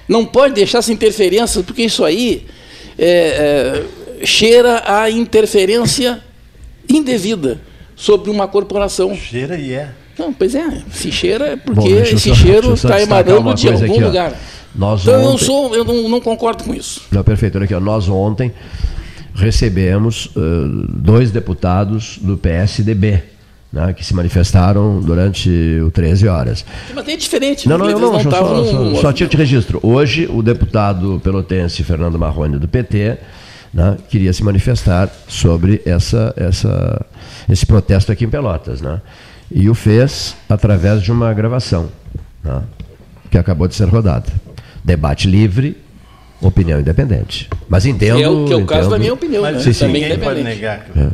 Não pode deixar essa interferência, porque isso aí é, é, cheira a interferência indevida sobre uma corporação. Cheira e é. Não, pois é, se cheira é porque Bom, esse cheiro está emanando de algum aqui, lugar. Nós então ontem... eu, sou, eu não, não, concordo com isso. Não, perfeito. Olha aqui, ó. nós ontem recebemos uh, dois deputados do PSDB. Né, que se manifestaram durante o 13 horas. Mas é diferente. Não, não, não, não, só, só, só tinha de registro. Hoje, o deputado pelotense Fernando Marrone, do PT, né, queria se manifestar sobre essa, essa, esse protesto aqui em Pelotas. Né? E o fez através de uma gravação né, que acabou de ser rodada. Debate livre, opinião independente. Mas entendo. Que é o, que é o caso da minha opinião, Mas né? sim, sim. Também independente. Pode negar. É.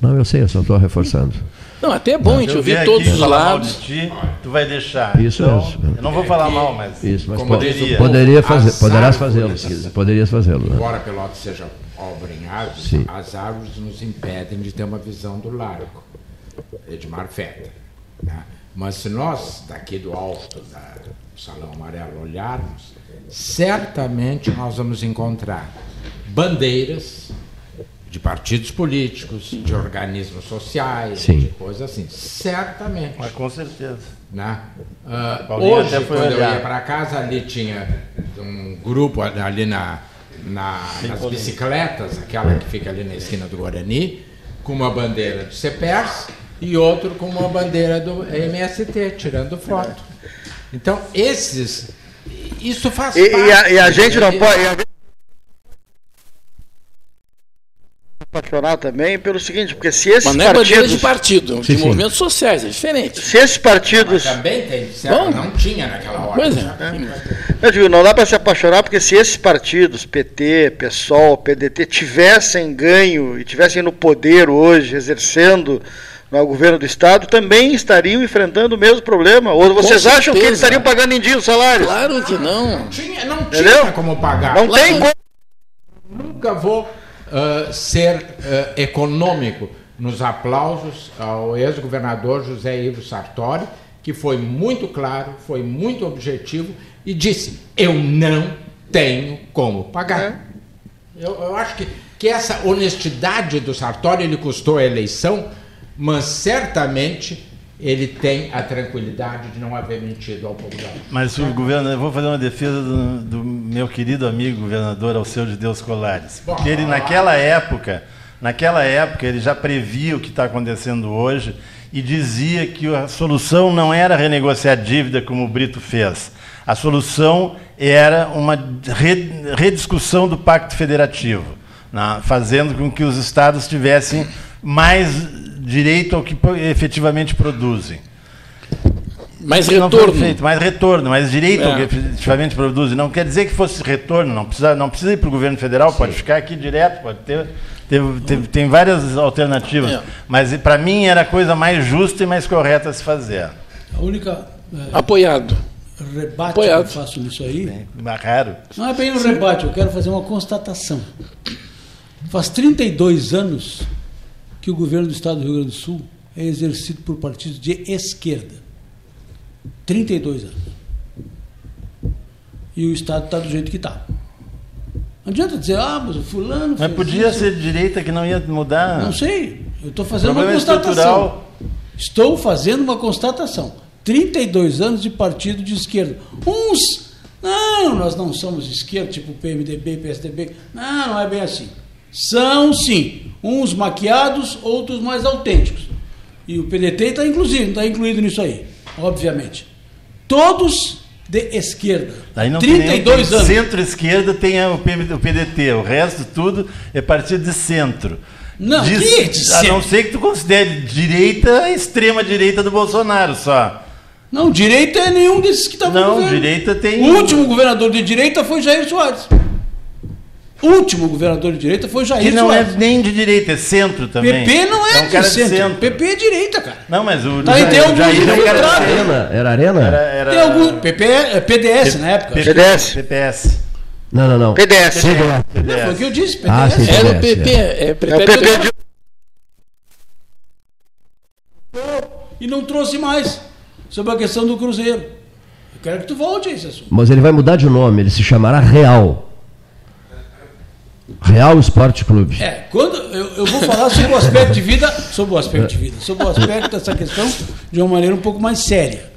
Não, eu sei, eu só estou reforçando. Não, até é bom a gente ouvir todos os lados. Ti, tu vai deixar. Isso então, mesmo. Eu não vou falar mal, mas. Isso, mas poderia povo, fazer, poderás fazê-lo, árvores- se quiser. poderias fazê-lo. né? Embora Pelotas seja obra em árvores, as árvores nos impedem de ter uma visão do largo. Edmar Feta. né? Mas se nós, daqui do alto da- do Salão Amarelo, olharmos, certamente nós vamos encontrar bandeiras de partidos políticos, de organismos sociais, Sim. de coisas assim. Certamente. Mas com certeza. Né? Ah, Paulinho hoje, quando eu olhar. ia para casa, ali tinha um grupo ali na, na- nas bicicletas, aquela que fica ali na esquina do Guarani, com uma bandeira do CEPERS e outro com uma bandeira do MST, tirando foto. Então, esses. Isso faz E, parte. e a, e a gente não E- pode. e a gente apaixonar também pelo seguinte, porque se esses Mas não é bandeira de partidos, partido, Sim, de sim. movimentos sociais, é diferente. se esses partidos, Também tem, Bom. não tinha naquela hora. Pois né? é. eu digo, não dá para se apaixonar porque se esses partidos, PT, PSOL, PDT, tivessem ganho e tivessem no poder hoje, exercendo no governo do estado, também estariam enfrentando o mesmo problema. Ou vocês Com acham que certeza. eles estariam pagando em dia os salários? Claro que não. Tinha, não Entendeu? tinha como pagar. Não tem como. Nunca vou ah, ser ah, econômico nos aplausos ao ex-governador José Ivo Sartori, que foi muito claro, foi muito objetivo e disse: Eu não tenho como pagar. Eu, eu acho que, que essa honestidade do Sartori ele custou a eleição, mas certamente ele tem a tranquilidade de não haver mentido ao povo gaúcho. Mas o governo, eu vou fazer uma defesa do, do meu querido amigo governador Alceu de Deus Colares. Porque ele naquela época, naquela época ele já previa o que está acontecendo hoje e dizia que a solução não era renegociar dívida como o Brito fez. A solução era uma re- rediscussão do Pacto Federativo, na- fazendo com que os estados tivessem mais direito ao que efetivamente produzem. Mais Não retorno. feito, mais retorno, mais direito ao É. que efetivamente produz. Não quer dizer que fosse retorno, não precisa, não precisa ir para o governo federal, pode ficar aqui direto, pode ter. teve- teve- tem várias alternativas. É. Mas para mim era a coisa mais justa e mais correta a se fazer. A única é, Apoiado. rebate Apoiado. que eu faço nisso aí Mas raro. não é bem um rebate, eu quero fazer uma constatação. Faz 32 anos que o governo do estado do Rio Grande do Sul é exercido por partidos de esquerda. 32 anos. E o estado está do jeito que está. Não adianta dizer, ah, mas o fulano. Mas podia isso. ser de direita que não ia mudar. Não sei. Eu estou fazendo uma constatação. estrutural. Estou fazendo uma constatação. 32 anos de partido de esquerda. Uns, não, nós não somos esquerda, tipo PMDB, PSDB. Não, não é bem assim. São sim. Uns maquiados, outros mais autênticos. E o PDT está inclusive, está incluído nisso aí, obviamente. Todos de esquerda. Aí não tem nenhum- 32 tem anos. Centro-esquerda tem o PDT, o resto tudo é partido de centro. Não, de, que é de A não centro? ser que tu considere direita a extrema direita do Bolsonaro só. Não, direita é nenhum desses que estavam no Não, governo. direita tem. O último governador de direita foi Jair Soares. Último governador de direita foi Jair Que não é Soares. nem de direita, é centro também. PP não é, um de cara centro. de centro. PP é direita, cara. Não, mas o Tá, e tem Jair é centro. Arena, era Arena? Era, era... Tem algum PP é PDS na época. P- PDS. PPS. Não, não, não. PDS. Não, foi o que eu disse, PDS. Ah, sim. Era o PDS, PP, é, É o pretérito PP de... E não trouxe mais sobre a questão do Cruzeiro. Eu quero que tu volte a esse assunto. Mas ele vai mudar de nome, ele se chamará Real. Real Esporte Clube. É, quando eu, eu vou falar sobre o aspecto de vida, sobre o aspecto de vida, sobre o aspecto dessa questão de uma maneira um pouco mais séria,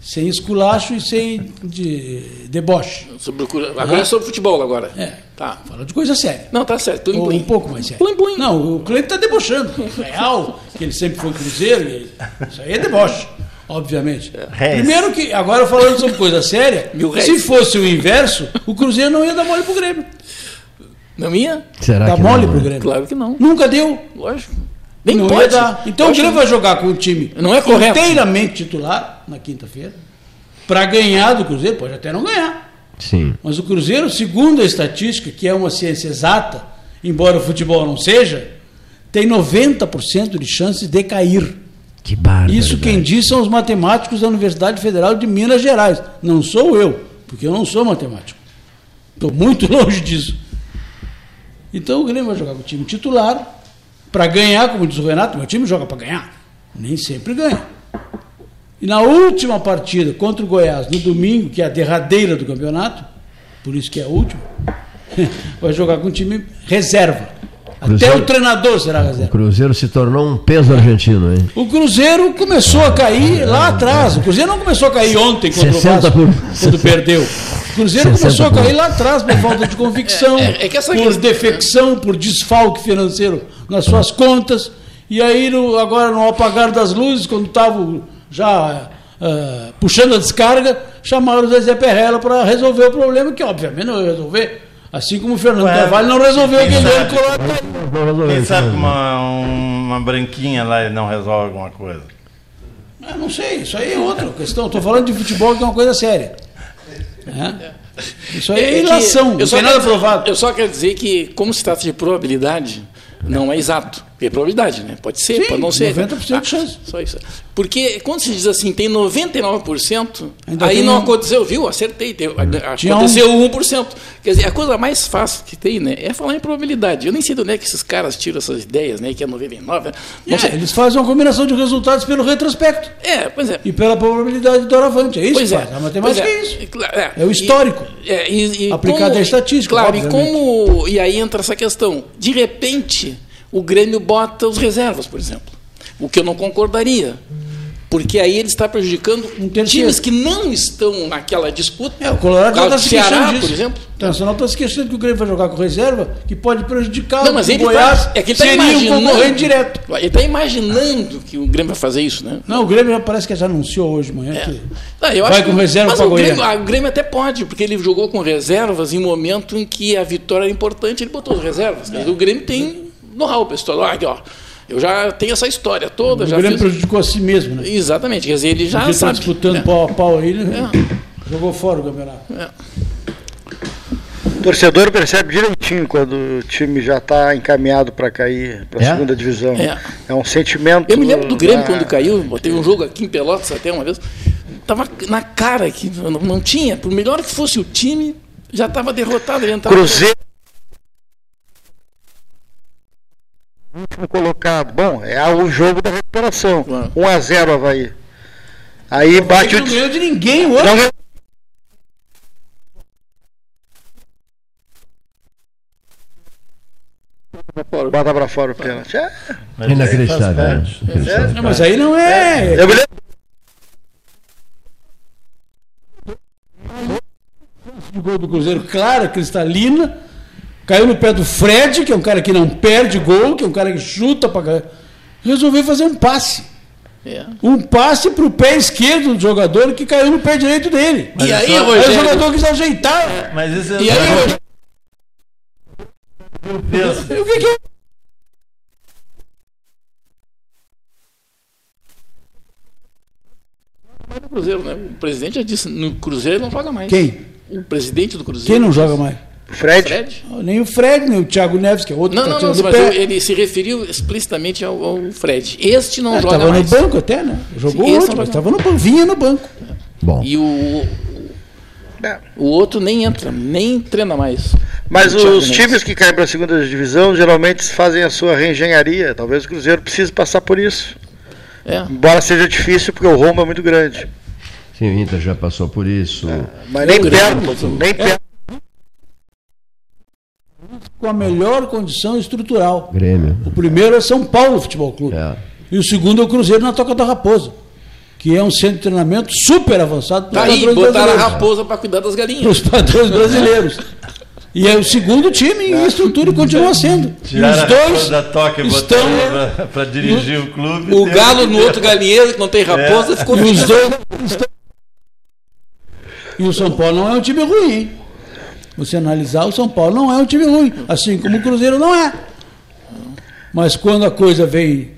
sem esculacho e sem de, deboche. sobre Agora é sobre futebol agora. É. Tá. Fala de coisa séria. Não, tá certo. Plim, Ou plim. um pouco mais sério. Plim, plim. Não, o cliente está debochando. Real, que ele sempre foi cruzeiro. e- Isso aí é deboche, obviamente. Réis. Primeiro que, agora falando sobre coisa séria, se fosse o inverso, o Cruzeiro não ia dar mole pro Grêmio. Não ia? Será Dá que mole não, pro né? Grêmio. Claro que não. Nunca deu. Lógico. Nem não pode. dar. Então Eu o Grêmio vai jogar com o time Não é correto. inteiramente titular na quinta-feira para ganhar do Cruzeiro. Pode até não ganhar. Sim. Mas o Cruzeiro, segundo a estatística, que é uma ciência exata, embora o futebol não seja, tem 90% de chances de cair. Que barbaridade. Isso quem diz são os matemáticos da Universidade Federal de Minas Gerais. Não sou eu, porque eu não sou matemático. Estou muito <laughs> longe disso. Então o Grêmio vai jogar com o time titular para ganhar, como diz o Renato, meu time joga para ganhar. Nem sempre ganha. E na última partida contra o Goiás, no domingo, que é a derradeira do campeonato, por isso que é a última, <laughs> vai jogar com o time reserva. Cruzeiro, Até o treinador será reserva. O Cruzeiro se tornou um peso argentino, hein? O Cruzeiro começou a cair lá atrás. O Cruzeiro não começou a cair ontem contra o Vasco, por... quando <laughs> perdeu. O Cruzeiro começou a cair lá atrás por falta de <laughs> convicção, é, é, por questão... defecção, por desfalque financeiro nas suas contas. E aí, no, agora, no apagar das luzes, quando estava já uh, puxando a descarga, chamaram o Zé Perrella para resolver o problema, que obviamente não ia resolver Assim como o Fernando Ué, Carvalho não resolveu aquele dele, coloca Quem sabe uma, uma branquinha lá não resolve alguma coisa? Ah, não sei, isso aí é outra questão. Estou falando de futebol que é uma coisa séria. É? Isso aí é, é ilação, não tem nada provado. Eu só quero dizer que, como se trata de probabilidade, não é exato. É probabilidade, né? Pode ser, Sim, pode não ser. 90% de chance. Só isso. Porque quando se diz assim, tem 99%, Ainda aí não um... aconteceu, viu? Acertei. Tem, aconteceu um... 1%. Quer dizer, a coisa mais fácil que tem, né? É falar em probabilidade. Eu nem sei de onde é que esses caras tiram essas ideias, né? Que é 99%. Né? É, eles fazem uma combinação de resultados pelo retrospecto. É, pois é. E pela probabilidade do Aravante. É isso pois que é. faz. A matemática é, é isso. É, é o histórico. É, e, e aplicado como, à estatística. Claro, obviamente. e como. E aí entra essa questão. De repente o Grêmio bota os reservas, por exemplo. O que eu não concordaria. Porque aí ele está prejudicando um times que não estão naquela disputa. É, o Colorado está se Ceará, disso. por exemplo. O Internacional está se queixando que o Grêmio vai jogar com reserva, que pode prejudicar não, mas o ele Goiás. Tá, é que ele está imaginando. direto. Ele está imaginando que o Grêmio vai fazer isso, né? Não, o Grêmio parece que já anunciou hoje manhã é. que não, vai com reserva para o Grêmio, o Grêmio até pode, porque ele jogou com reservas em momento em que a vitória era importante, ele botou as reservas. É. O Grêmio tem know-how, pessoal. Aqui, ó. Eu já tenho essa história toda. O já Grêmio fiz... prejudicou a si mesmo, né? Exatamente. Quer dizer, ele já tá sabe. Está disputando é. pau a pau aí, né? É. Jogou fora o campeonato. É. O torcedor percebe direitinho quando o time já está encaminhado para cair para a é? segunda divisão. É. é. um sentimento. Eu me lembro do Grêmio quando caiu. Teve um jogo aqui em Pelotas até uma vez. Tava na cara que não, não tinha. Por melhor que fosse o time, já estava derrotado. Cruzeiro último colocado. Bom, é o jogo da recuperação. Claro. 1 a 0 Havaí. Aí bate o. Não ganhou de ninguém hoje. Não Bota pra fora o pênalti. É. Inacreditável. É. Não, mas aí não é. Eu me lembro. De gol do Cruzeiro, clara, cristalina. Caiu no pé do Fred, que é um cara que não perde gol, que é um cara que chuta para Resolveu fazer um passe. É. Um passe para o pé esquerdo do jogador que caiu no pé direito dele. Mas e aí, só... Rogério... aí o jogador quis ajeitar. É, mas isso é e aí, Rogério... Eu penso. O que, que é? Cruzeiro, né? O presidente já disse, no Cruzeiro não joga mais. Quem? O presidente do Cruzeiro. Quem não joga mais? Fred? Fred? Nem o Fred, nem o Thiago Neves, que é outro não, que tá não, não, mas ele se referiu explicitamente ao, ao Fred. Este não é, joga tava mais. Estava no banco até, né? Jogou Sim, outro, mas estava no banco, vinha no banco. Bom. E o, o outro nem entra, nem treina mais. Mas os times que caem para a segunda divisão geralmente fazem a sua reengenharia. Talvez o Cruzeiro precise passar por isso. É. Embora seja difícil, porque o rombo é muito grande. Sim, o Inter já passou por isso. É, mas nem perto, nem perto com a melhor condição estrutural. Grêmio. O primeiro é São Paulo Futebol Clube. É. E o segundo é o Cruzeiro na Toca da Raposa, que é um centro de treinamento super avançado para tá aí, botaram a raposa para cuidar das galinhas. Os padrões brasileiros. E é o segundo time em estrutura e continua sendo. Tiraram os dois da toca estão para dirigir o clube. O galo no outro galinheiro que não tem raposa é. ficou. E os dois. E o São Paulo não é um time ruim você analisar, o São Paulo não é um time ruim, assim como o Cruzeiro não é. Mas quando a coisa vem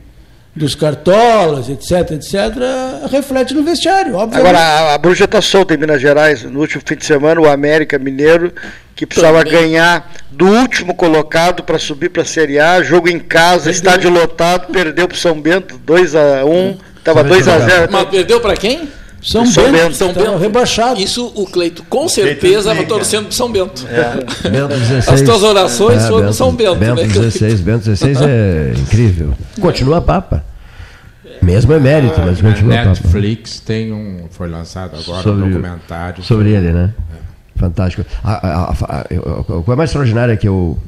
dos cartolas, etc, etc, reflete no vestiário, obviamente. Agora, a, a bruxa está solta em Minas Gerais. No último fim de semana, o América Mineiro, que precisava Também. ganhar do último colocado para subir para a Série A, jogo em casa, perdeu. estádio lotado, perdeu para o São Bento 2 a 1 um, Estava 2x0. Mas perdeu para quem? São, São Bento, Bento. São Bento, rebaixado. Isso o Cleito com certeza estava torcendo para São Bento. <laughs> Bento 16. As tuas orações foram Bento, São Bento, Bento né? 16, <laughs> Bento 16 é incrível. Continua Papa. Mesmo é mérito, mas continua Papa. Netflix tem um. Foi lançado agora Sobre um documentário. Sobre ele, né? Fantástico. A, a, a, a, a- a coisa mais extraordinária que eu,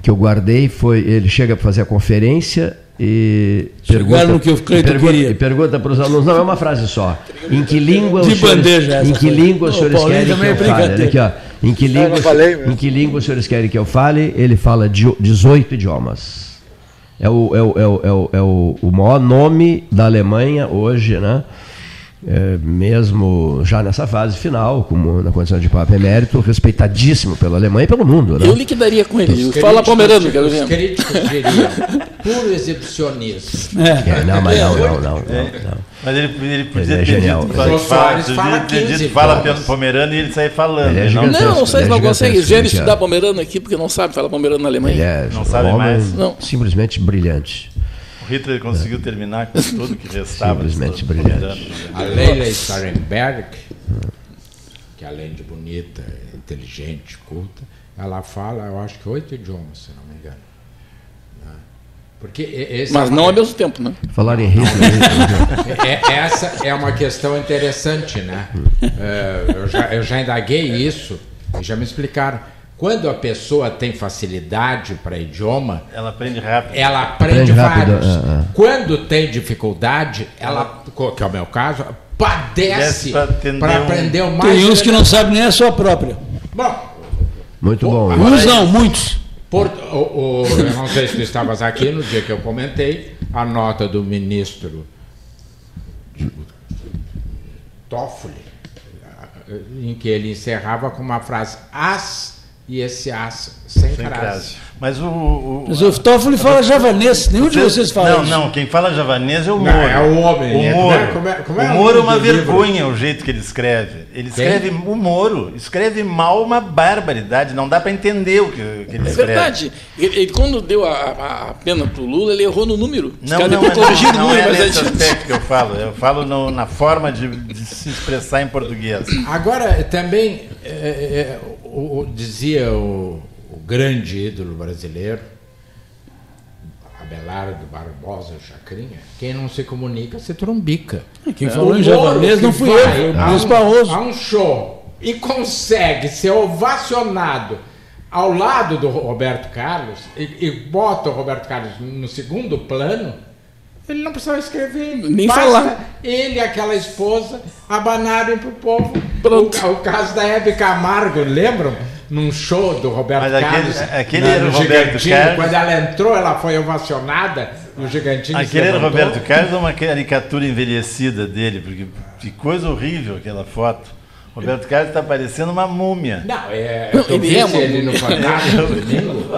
que eu guardei foi ele chega para fazer a conferência e Chegaram no que o Cleiton pergunta, queria. e pergunta para os alunos, não é uma frase só. Em que língua De os senhores, bandeja essa em que língua os senhores querem que também eu é fale? Olha aqui, ó. Em que língua, não falei em que língua os senhores querem que eu fale? Ele fala de 18 idiomas. É o, é o, é o, é o, é o, o maior nome da Alemanha hoje, né? É, mesmo já nessa fase final, como na condição de Papa Emérito, respeitadíssimo pela Alemanha e pelo mundo. Né? Eu liquidaria com ele. Os Fala Pomerano, quero Os ver. críticos diriam puro exibicionismo. É. É, não, mas não, não, não, não, não. Mas ele, ele podia Ele é ter genial. dito, é- fala, fala podia ter 15 dito, fala Pomerano e ele sair falando. Ele é Ele não-. Não, vocês ele é não conseguem. Gênio ele estudar é. Pomerano aqui porque não sabe falar Pomerano na Alemanha. Ele é Não sabe homem mais. Não. simplesmente brilhante. O Hitler conseguiu terminar com tudo que restava. Simplesmente brilhante. A Leila Starenberg, que além de bonita, inteligente, culta, ela fala, eu acho que oito idiomas, se não me engano. Né? Porque esse Mas é não ao mesmo tempo, né? Falar em Hitler. <laughs> É- essa é uma questão interessante, né? É, eu, já, eu já indaguei isso e já me explicaram. Quando a pessoa tem facilidade para idioma, Ela aprende rápido. ela aprende, Aprende rápido, vários. é, é. Quando tem dificuldade, ela, que é o meu caso, padece para um- aprender o mais. Tem uns que não sabem nem a sua própria. Bom, Muito bom. Uns não, muitos. por, o, o- eu não sei se tu estavas aqui no dia que eu comentei, a nota do ministro Toffoli, em que ele encerrava com uma frase as e esse as sem, Sem frase. crase. Mas o. o, Mas o Toffoli fala javanês. Nenhum de vocês fala Não, isso. não, quem fala javanês é o Não, Moro. é o homem, O é. Moro, Como é- como é o o Moro é uma do livro? vergonha o jeito que ele escreve. Ele escreve, o Moro escreve mal uma barbaridade, não dá para entender o que, que ele É escreve. verdade. Ele, ele, quando deu a, a- pena pro Lula, ele errou no número. Não, não, não, corrigiram o não número, é nesse é aspecto que eu falo. Eu falo no- na forma de, de se expressar em português. Agora, também, é, é, o- o- dizia o, o grande ídolo brasileiro, Abelardo Barbosa Chacrinha, quem não se comunica se trombica. Quem falou em Moro não fui eu, Luiz um- Barroso. A um show e consegue ser ovacionado ao lado do Roberto Carlos e, e bota o Roberto Carlos no segundo plano, ele não precisava escrever. Nem Basta falar. Ele e aquela esposa abanarem para o povo. Pronto. O, o caso da Hebe Camargo, lembram? Num show do Roberto Mas aquele- Carlos. aquele na- era o no Roberto Carlos. Quando ela entrou, ela foi ovacionada no Gigantinho. Aquele era o. Roberto Carlos é uma caricatura envelhecida dele, porque que coisa horrível aquela foto. Roberto Carlos está parecendo uma múmia. Não, é. Não, eu ele é uma ele no múmia. Fantástico <laughs> domingo.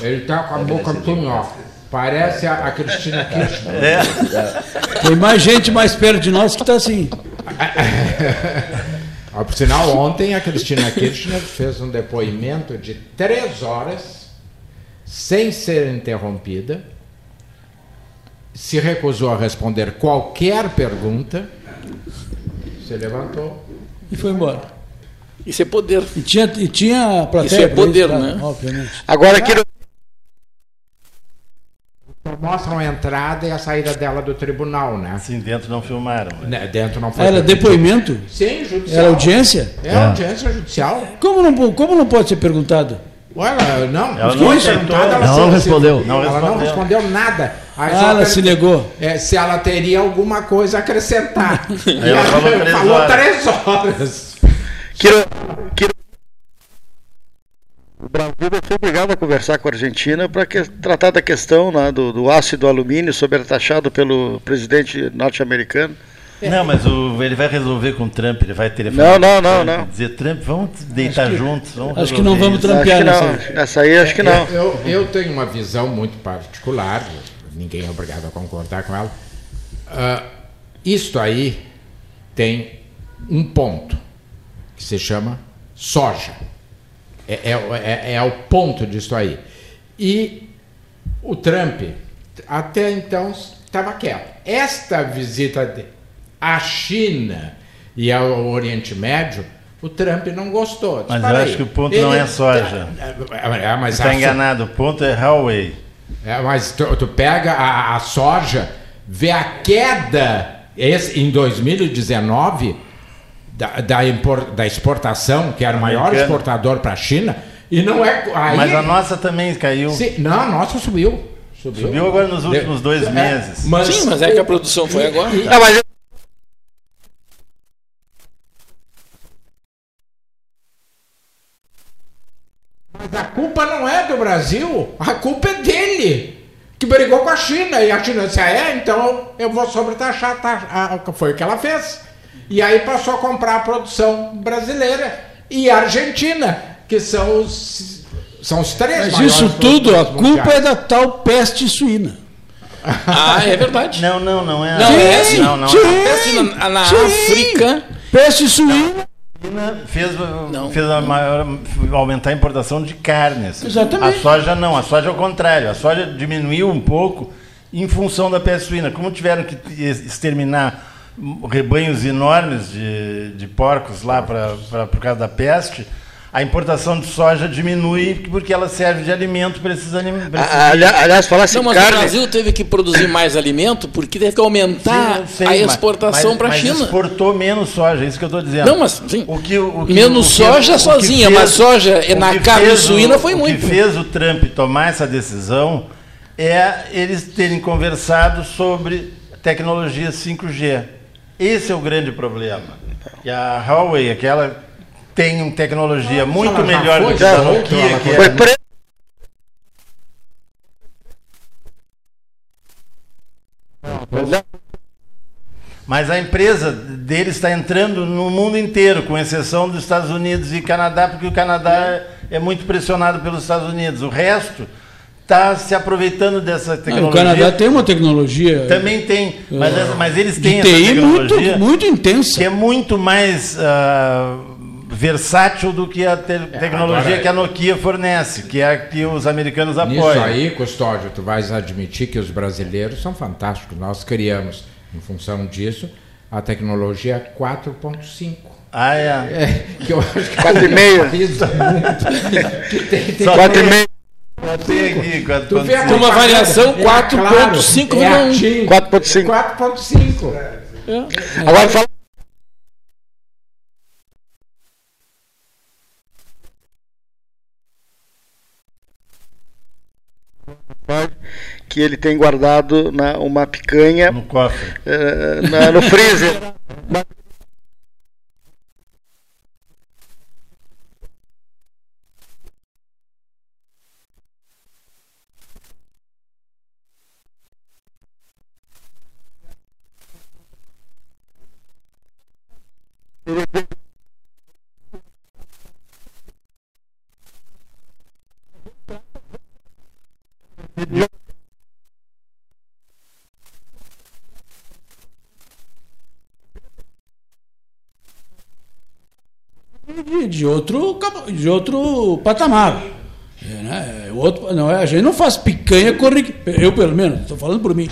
Ele tá com a boca ó. Parece a, a Cristina Kirchner. É, Tem mais gente mais perto de nós que está assim. Ó, <laughs> Por sinal, ontem a Cristina Kirchner fez um depoimento de três horas, sem ser interrompida, se recusou a responder qualquer pergunta, se levantou. E foi embora. Isso é poder. E tinha, e tinha plateia. Isso é poder, claro, né? Obviamente. Agora aqui no, Mostram a entrada e a saída dela do tribunal, né? assim dentro não filmaram. Né, Dentro não foi. Era permitido. depoimento? Sim, judicial. Era audiência? É audiência judicial. Como não, como não pode ser perguntado? Olha, não, Ela não aceitou. ela Não, se- não se- respondeu. Não ela não respondeu. respondeu nada. Aí Ah, ela se negou. é, se ela teria alguma coisa a acrescentar. ela falou três falou horas. três horas. O Brasil vai ser obrigado a conversar com a Argentina para tratar da questão né, do, do ácido alumínio sobretaxado pelo presidente norte-americano. Não, mas o- ele vai resolver com o Trump, ele vai telefonar. Não, não, com o não, Trump, não. Dizer, Trump, vamos deitar juntos. Vamos acho que não vamos isso." Acho Trampear que nessa não. Essa aí acho que não. Eu, eu tenho uma visão muito particular, ninguém é obrigado a concordar com ela. Ah, isto aí tem um ponto que se chama soja. É, é, é, é o ponto disso aí. E o Trump, até então, estava quieto. Esta visita à China e ao Oriente Médio, o Trump não gostou. Mas eu acho que o ponto Ele, não é soja. É, mas está enganado, o ponto é Huawei. É, mas tu, tu pega a, a, soja, vê a queda esse, em 2019 da, da, import, da exportação, que era o maior Americano. exportador para a China, e não é. Aí, mas a nossa também caiu. Sim, não, a nossa subiu. Subiu, subiu agora nos últimos de, dois é, meses. Mas, Sim, mas é que a produção foi agora. E, ah, mas Mas a culpa não é do Brasil, a culpa é dele, que brigou com a China. E a China disse: ah, é, então eu vou sobretaxar. Tá, foi o que ela fez. E aí passou a comprar a produção brasileira e argentina, que são os, são os três Mas isso tudo, a culpa é da tal peste suína. Ah, é <laughs> verdade. Não, não, não é. Não, é assim. Não, não. Sim, peste na, na África. Peste suína fez, fez a maior, aumentar a importação de carnes. Exatamente. A soja não, a soja é o contrário. A soja diminuiu um pouco em função da peste suína. Como tiveram que exterminar rebanhos enormes de, de porcos lá pra, pra, por causa da peste, a importação de soja diminui porque ela serve de alimento para esses animais. Aliás, falar assim, Não, mas carne... o Brasil teve que produzir mais alimento porque teve que aumentar sim, sei, a exportação para a China. Exportou menos soja, é isso que eu estou dizendo. Não, mas sim, o que, o que, menos o que, soja o sozinha, fez, mas soja na carne suína foi muito. O que fez o Trump tomar essa decisão é eles terem conversado sobre tecnologia 5G. Esse é o grande problema. E a Huawei, aquela tem tecnologia muito melhor do que a Nokia, que é... Pre... Mas a empresa dele está entrando no mundo inteiro, com exceção dos Estados Unidos e Canadá, porque o Canadá é muito pressionado pelos Estados Unidos. O resto está se aproveitando dessa tecnologia. o Canadá tem uma tecnologia. Também tem, mas, uh, mas eles têm essa tecnologia. Muito, muito intensa. Que é muito mais. Uh, versátil do que a te é, tecnologia agora, que a Nokia fornece, que é a que os americanos apoiam. Isso aí, Custódio, tu vais admitir que os brasileiros são fantásticos. Nós criamos, em função disso, a tecnologia 4.5. Ah, é. <laughs> é. que eu acho que 4,5. <laughs> Só 4,5. Tem aqui, 4.5. uma variação 4.5 é 4.5. 4.5. Agora fala que ele tem guardado na, uma picanha no cofre, uh, na, no freezer. <laughs> de, outro, de outro patamar. É, né? outro, não, a gente não faz picanha corriqueiramente. Eu, pelo menos, estou falando por mim.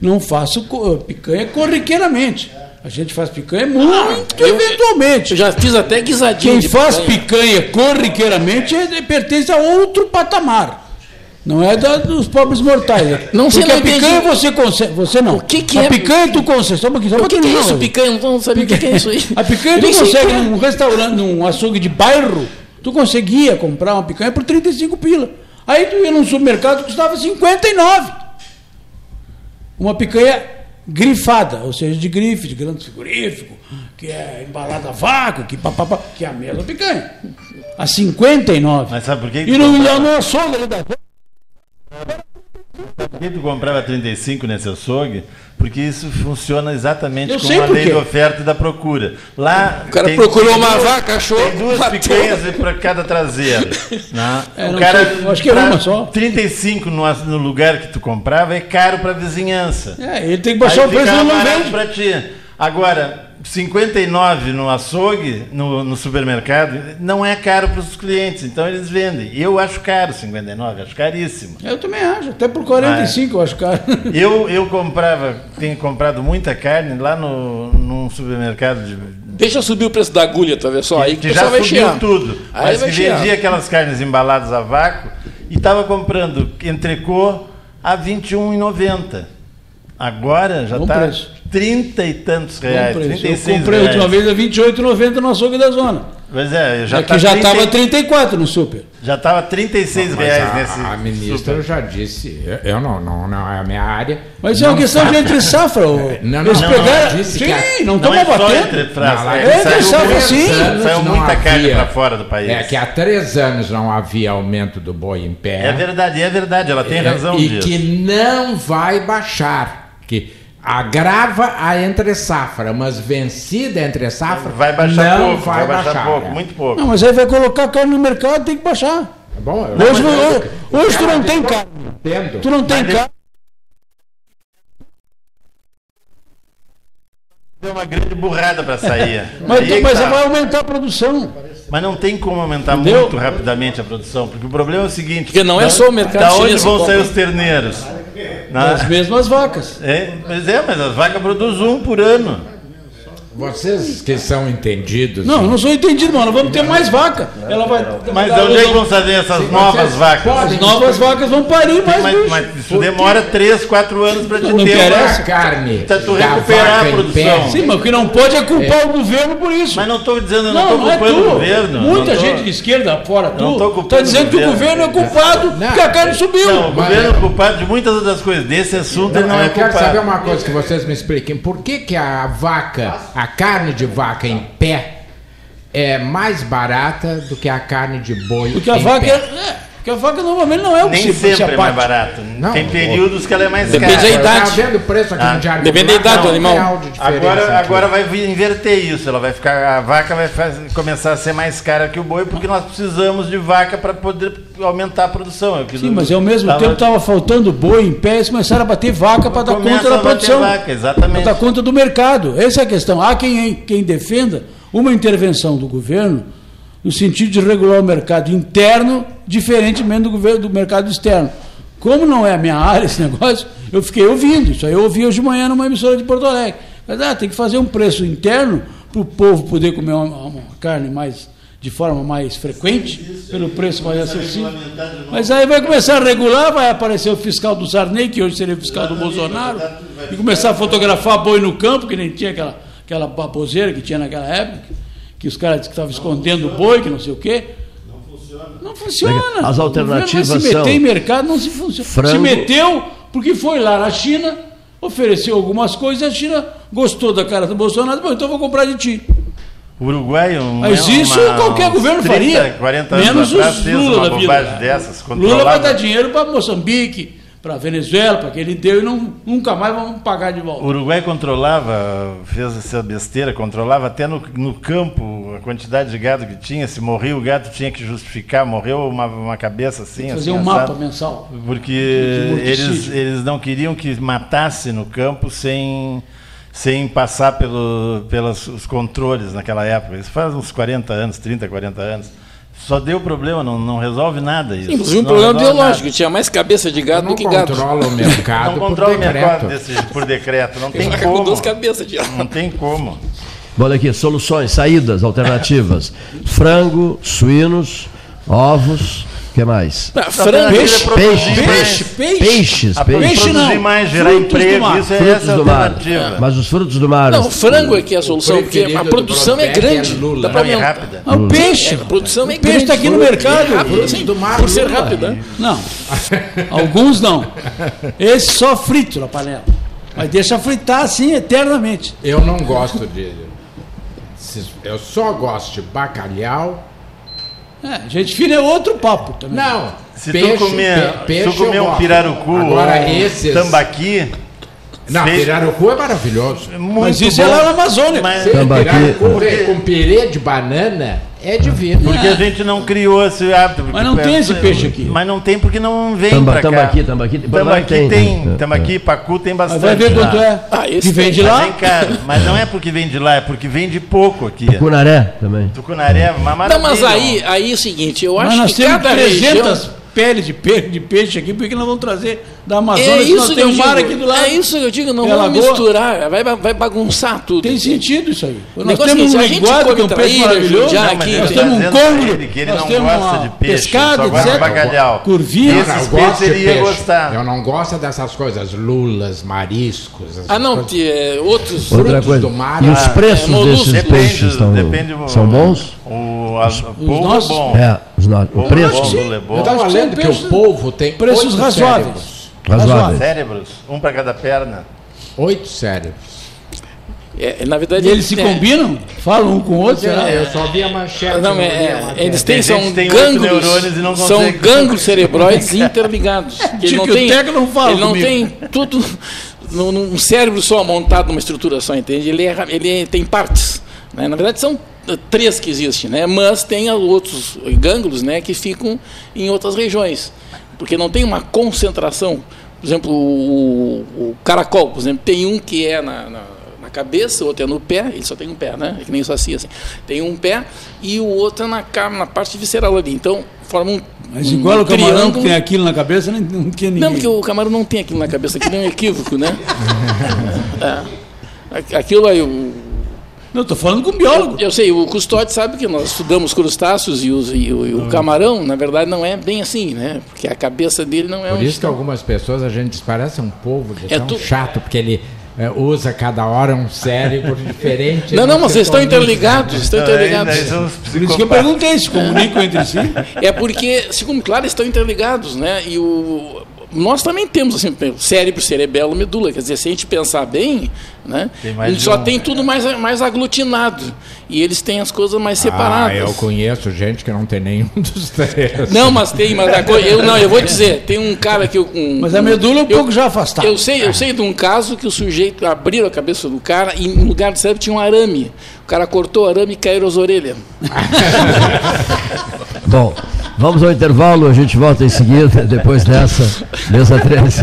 Não faço picanha corriqueiramente. A gente faz picanha muito ah, eventualmente. Eu já fiz até guisadinho. Quem faz picanha, picanha corriqueiramente pertence a outro patamar. Não é da, dos pobres mortais. Não sei, Porque não a picanha entendi. você consegue. Você não. O que, que a é? picanha tu consegue. Só um pouquinho, o que, que é isso, picanha? Não sabia o que, que é isso aí. A picanha tu consegue é. num restaurante, num açougue de bairro, tu conseguia comprar uma picanha por 35 pila. Aí tu ia num supermercado que custava 59. Uma picanha grifada, ou seja, de grife, de grande frigorífico, que é embalada a vácuo, que, papapá, que é a mesma picanha. A 59. Mas sabe por quê? E não ia no açougue ali da por que tu comprava 35 nesse açougue? Porque isso funciona exatamente como a lei da oferta e da procura. Lá o cara tem, procurou uma duas, vaca, achou. Tem duas matou. picanhas para cada traseira. <laughs> Né? É, o cara, sei, acho que é uma só. 35 no, no, lugar que tu comprava é caro para a vizinhança. É, ele tem que baixar Aí o preço no vende. para ti. Agora, 59 no açougue, no, no supermercado, não é caro para os clientes, então eles vendem. Eu acho caro 59, acho caríssimo. Eu também acho, até por 45 eu acho caro. Eu, eu comprava, tenho comprado muita carne lá no, num supermercado de, Deixa subir o preço da agulha, tá vendo só? Aí que o já subiu tudo. Aí mas vai que vendia aquelas carnes embaladas a vácuo e estava comprando entrecô a R$ 21,90. Agora já está. 30 e tantos reais, preço. 36 Eu comprei a última vez a 28,90 no açougue da zona. Pois é, já está que já estava 34 no super. já tava 36 Mas reais a, nesse a ministra super. já disse, eu, eu não, não, não é a minha área. Mas é uma Não questão de entre safra. ô. <laughs> Não, não, Eles não, pegaram. não, disse sim, que a- não Não estão é batendo. entre Não, é Entre safra, sim. Saiu não muita carne para fora do país. É que há três anos não havia aumento do boi em pé. É verdade, é verdade, ela tem É, razão E disso. que não vai baixar. Que agrava a entre safra, mas vencida entre safra Vai baixar não pouco, vai, baixar, pouco, é. muito pouco. Não, mas aí vai colocar carne no mercado, tem que baixar. Tá bom, eu- Hoje, mas hoje, hoje tu não tem carne. entendo. Tu não tem Mas carne. Deu uma grande burrada para sair. Mas, mas tá. vai aumentar a produção. Mas não tem como aumentar Entendeu? muito rapidamente a produção, porque o problema é o seguinte: Porque não é só o mercado Da onde vão sair os terneiros? Na- As mesmas vacas. É, mas é, mas as vacas produzem um por ano. Vocês que são entendidos. Não, eu não sou entendido, mano. Vamos ter mais vaca. Ela vai. Mas onde é que vão fazer essas novas vacas? As novas vacas vão parir mais Mas, bicho. mas isso demora 3, 4 anos para te Não ter uma- carne Tá tu recuperar a produção. Sim, mas o que não pode é culpar o governo por isso. Mas não estou dizendo, eu não estou é culpando o governo. Muita gente de esquerda fora tu Não tô culpando tá dizendo que o governo. é culpado porque a carne subiu. Não, o governo é culpado de muitas outras coisas. Desse assunto ele não eu é quero culpado. saber uma coisa que vocês me expliquem. Por que, que a vaca, a carne de vaca em pé é mais barata do que a carne de boi Porque a em vaca, pé? é, porque a vaca normalmente não é o que Nem se, se sempre é mais barato. Não, Tem períodos que ela é mais Depende cara. da idade. Tá vendo o preço aqui Ah, no Diário depende da idade do animal. Agora, agora vai inverter isso. Ela vai ficar, a vaca vai faz- começar a ser mais cara que o boi, porque nós precisamos de vaca para poder aumentar a produção. É Sim, mas ao mesmo tava- tempo estava faltando boi em pé e começaram a bater vaca para dar Começa conta da produção. vaca, exatamente. Para dar conta do mercado. Essa é a questão. Há quem, quem defenda uma intervenção do governo no sentido de regular o mercado interno, diferentemente do, governo, do mercado externo. Como não é a minha <laughs> área esse negócio, eu fiquei ouvindo. Isso aí eu ouvi hoje de manhã numa emissora de Porto Alegre. Mas ah, tem que fazer um preço interno para o povo poder comer uma, uma carne mais de forma mais frequente, pelo preço mais acessível. Mas aí vai começar a regular, vai aparecer o fiscal do Sarney, que hoje seria o fiscal do Bolsonaro, e começar a fotografar boi no campo, que nem tinha aquela, aquela baboseira que tinha naquela época, que os caras estavam escondendo o boi, que não sei o quê. Não funciona. As O governo alternativas vai se meter são em mercado, não se funciona. Se frango- meteu porque foi lá na China, ofereceu algumas coisas, a China gostou da cara do Bolsonaro, bom, então eu vou comprar de ti. Uruguai, um, Mas uma- isso qualquer uns governo 30, faria. 40 anos Menos atrás os Lula uma da vida. dessas. Lula vai dar dinheiro para Moçambique, para Venezuela, para que ele deu e não, nunca mais vamos pagar de volta. O Uruguai controlava, fez essa besteira, controlava até no, no campo a quantidade de gado que tinha. Se morria o gado, tinha que justificar. Morreu uma, uma cabeça assim. Fazer assim, um mapa assado. mensal. Porque eles, eles não queriam que matasse no campo sem, sem passar pelo, pelos os controles naquela época. Isso faz uns 40 anos, 30, 40 anos. Só deu problema, não, não resolve nada isso. Inclusive um Não problema ideológico, nada. tinha mais cabeça de gado não do que gado. controla o <laughs> mercado Não por controla o decreto. mercado desse, por decreto, não tem Vaca com como. duas cabeças de Não tem como. Olha aqui, soluções, saídas, alternativas. Frango, suínos, ovos, o que mais? Ah, frango, peixe, é Peixes, Peixe, peixes, peixe. peixes, A peixes. Peixe produzir não. mais, gerar Frutos do emprego, mar. isso é frutos essa a do mar. alternativa. Mas os frutos do mar. Não, frango é que é a solução, porque a produção é grande. é. Dá pra Não, aumentar. rápida. Ah, o peixe. A produção é o peixe grande. está aqui no mercado. Rápido, sim, do mar, por ser Lula. rápido, né? Não. <laughs> Alguns não. Esse só frito na panela. Mas deixa fritar assim eternamente. Eu não gosto de. Eu só gosto de bacalhau. É, gente fina é outro papo também. Não. Se peixe, tu comer, pe- peixe se tu comer um pirarucu Agora ou esses. tambaqui, Não, Peixe- pirarucu é maravilhoso. muito Mas isso bom. é lá na Amazônia. Mas- Tambaqui. Pirarucu com pirê de banana É de ver. Porque a gente não criou esse hábito. Mas não tem esse peixe aqui. Mas não tem porque não vem Tamba, pra cá. tambaqui, tambaqui. Tambaqui tem. tem. É, Tambaqui, pacu tem Mas bastante. vai ver lá. quanto é. Ah, esse que vem tem. de Mas lá. vem caro. Mas não é porque vem de lá, é porque vem de pouco aqui. Tucunaré também. Tucunaré, uma Não, maravilha. mas aí, aí é o seguinte, eu Mas acho nós que temos cada 300 região... peles de peixe, de peixe aqui, porque nós vamos trazer da Amazônia, É isso, que eu temos um mar digo, aqui do lado. é isso que eu digo, não vamos lagoa. misturar, vai, vai bagunçar tudo. Tem sentido isso aí. O Nós negócio é temos um linguado, que é um peixe maravilhoso. Não, mas aqui, ele Nós tem- temos um que ele nós não temos gosta uma de peixe, pescado, só gosta de etc. bacalhau. Curvinha. Esses Eu gosto peixes ele ia gostar. Eu não gosto dessas coisas, lulas, mariscos. Ah, não, coisas. que, é, outros... Outra Frutos coisa. do mar, e os ah, preços é, desses Depende, peixes são bons? O, a, o polvo nossos? é bom. É, os no... o preço. é bom, sim. lula é bom. Eu estava lendo que o polvo tem Preços oito razoáveis. cérebros. Razoáveis. Cérebros, um para cada perna. Oito cérebros. É, na verdade, E eles se é, combinam? Falam um com o outro? É, eu só vi a manchete. Não, é, é, eles têm, são gânglios, neurônios e não são gânglios cerebróides <laughs> interligados. Ele Tio, não que o tem, não fala ele não comigo. tem tudo <laughs> num, num cérebro só montado numa estrutura só, entende? Ele, é, ele é- tem partes. Né? Na verdade, são três que existem, né? mas tem outros gânglios né, que ficam em outras regiões, porque não tem uma concentração. Por exemplo, o, o caracol, por exemplo, tem um que é na, na, na cabeça, outro é no pé, ele só tem um pé, né? É que nem o saci, assim. Tem um pé e o outro é na, na parte visceral ali. Então, forma um, Mas um igual o camarão que triângulo. tem aquilo na cabeça, não, não tinha ninguém. Não, porque o camarão não tem aquilo na cabeça, aquilo é um equívoco, né? <laughs> É. Aqu- Aquilo aí, o, Não, estou falando com um biólogo. eu sei, o Custódio sabe que nós estudamos crustáceos e, os- e o, e o camarão, na verdade, não é bem assim, né? Porque a cabeça dele não é Por um. isso que algumas pessoas a gente diz, parece um povo de É tão tu- chato, porque ele é, usa cada hora um cérebro <laughs> diferente. Não, não, mas vocês estão interligados, estão Não, interligados. Por isso que eu perguntei, se comunicam entre si. <laughs> É porque, segundo claro, estão interligados, né? E o, nós também temos assim, cérebro, cerebelo, medula. Quer dizer, se a gente pensar bem, né? Tem só um. tem tudo mais, mais aglutinado. E eles têm as coisas mais Ah, separadas. eu conheço gente que não tem nenhum <laughs> dos três. Não, mas tem, mas a co- eu não, eu vou dizer, tem um cara que eu, um, Mas a medula é um eu- pouco já afastada. Eu sei, eu sei de um caso que o sujeito abriu a cabeça do cara e no lugar do cérebro tinha um arame. O cara cortou o arame e caíram as orelhas. <laughs> Bom, vamos ao intervalo, a gente volta em seguida, <laughs> depois dessa, mesa 13.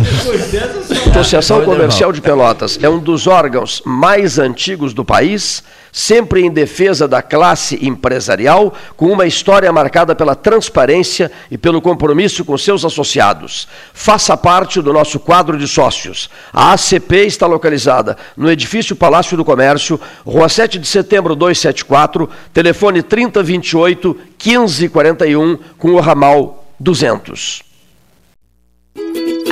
Associação Comercial de Pelotas é um dos órgãos mais antigos do país, sempre em defesa da classe empresarial, com uma história marcada pela transparência e pelo compromisso com seus associados. Faça parte do nosso quadro de sócios. A ACP está localizada no edifício Palácio do Comércio, Rua 7 de Setembro 274, telefone 3028 1541, com o ramal 200.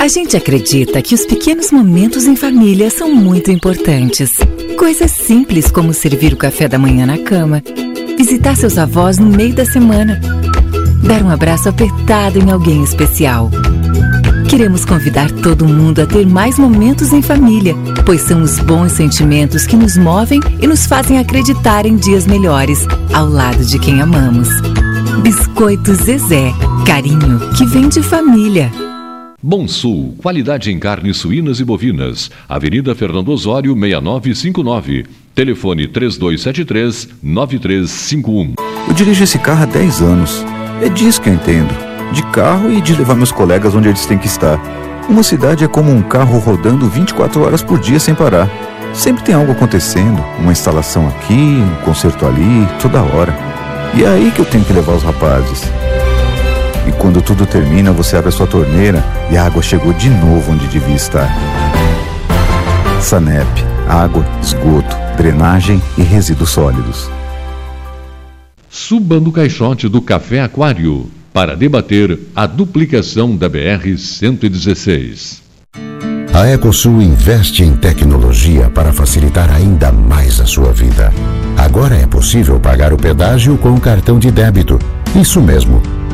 A gente acredita que os pequenos momentos em família são muito importantes. Coisas simples como servir o café da manhã na cama, visitar seus avós no meio da semana, dar um abraço apertado em alguém especial. Queremos convidar todo mundo a ter mais momentos em família, pois são os bons sentimentos que nos movem e nos fazem acreditar em dias melhores, ao lado de quem amamos. Biscoito Zezé, carinho que vem de família. Bom Sul, qualidade em carnes suínas e bovinas. Avenida Fernando Osório, 6959. Telefone 3273-9351. Eu dirijo esse carro há 10 anos. É disso que eu entendo. De carro e de levar meus colegas onde eles têm que estar. Uma cidade é como um carro rodando 24 horas por dia sem parar. Sempre tem algo acontecendo, uma instalação aqui, um concerto ali, toda hora. E é aí que eu tenho que levar os rapazes. E quando tudo termina, você abre a sua torneira e a água chegou de novo onde devia estar. Sanep, água, esgoto, drenagem e resíduos sólidos. Suba no caixote do Café Aquário para debater a duplicação da BR-116. A Ecosul investe em tecnologia para facilitar ainda mais a sua vida. Agora é possível pagar o pedágio com o cartão de débito. Isso mesmo.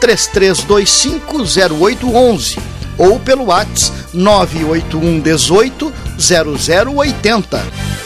33250811 ou pelo WhatsApp 981 18 0080.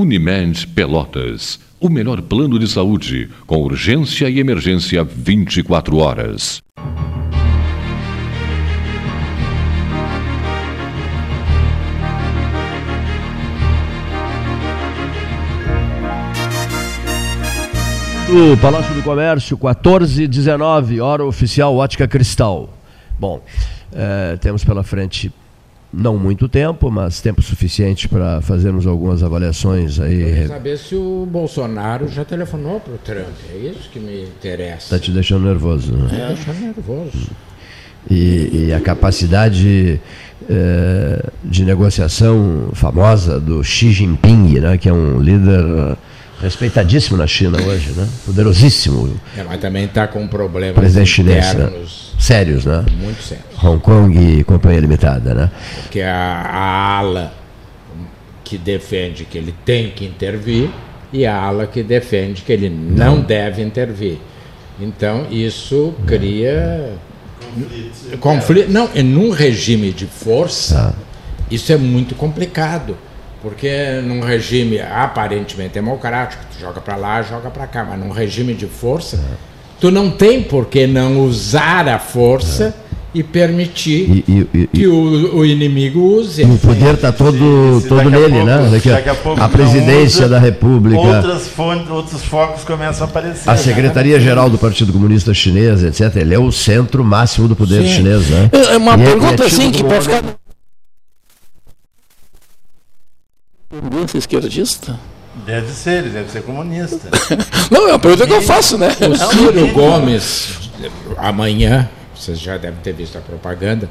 Unimed Pelotas. O melhor plano de saúde, com urgência e emergência 24 horas. do Palácio do Comércio, 1419, hora oficial Ótica Cristal. Bom, é, temos pela frente não muito tempo, mas tempo suficiente para fazermos algumas avaliações aí. Eu saber se o Bolsonaro já telefonou para o Trump. É isso que me interessa. Está te deixando nervoso, né? Está deixando nervoso. E, e a capacidade é, de negociação famosa do Xi Jinping, né, que é um líder respeitadíssimo na China hoje, né? Poderosíssimo. É, mas também está com problemas Presidente chinês, né? sérios, né? Muito sérios. Hong Kong e Companhia Limitada, né? Porque a, a ala que defende que ele tem que intervir e a ala que defende que ele não, não. deve intervir. Então isso cria conflito. conflito. Não, e num regime de força, ah. isso é muito complicado porque num regime aparentemente democrático, tu joga para lá, joga para cá, mas num regime de força, é. tu não tem por que não usar a força é. e permitir e, e, e, que o, o, inimigo use. O poder está todo, todo nele, pouco, né? Daqui, daqui a, pouco a presidência da República. Outras fontes, outros focos começam a aparecer. A Secretaria-Geral do Partido Comunista Chinês, etc., ele é o centro máximo do poder Sim. chinês, né? É uma é pergunta é assim que pode ficar. Tendência esquerdista? Deve ser, ele deve ser comunista. <laughs> não, é uma pergunta que eu faço, né? O Ciro Gomes, amanhã, vocês já devem ter visto a propaganda,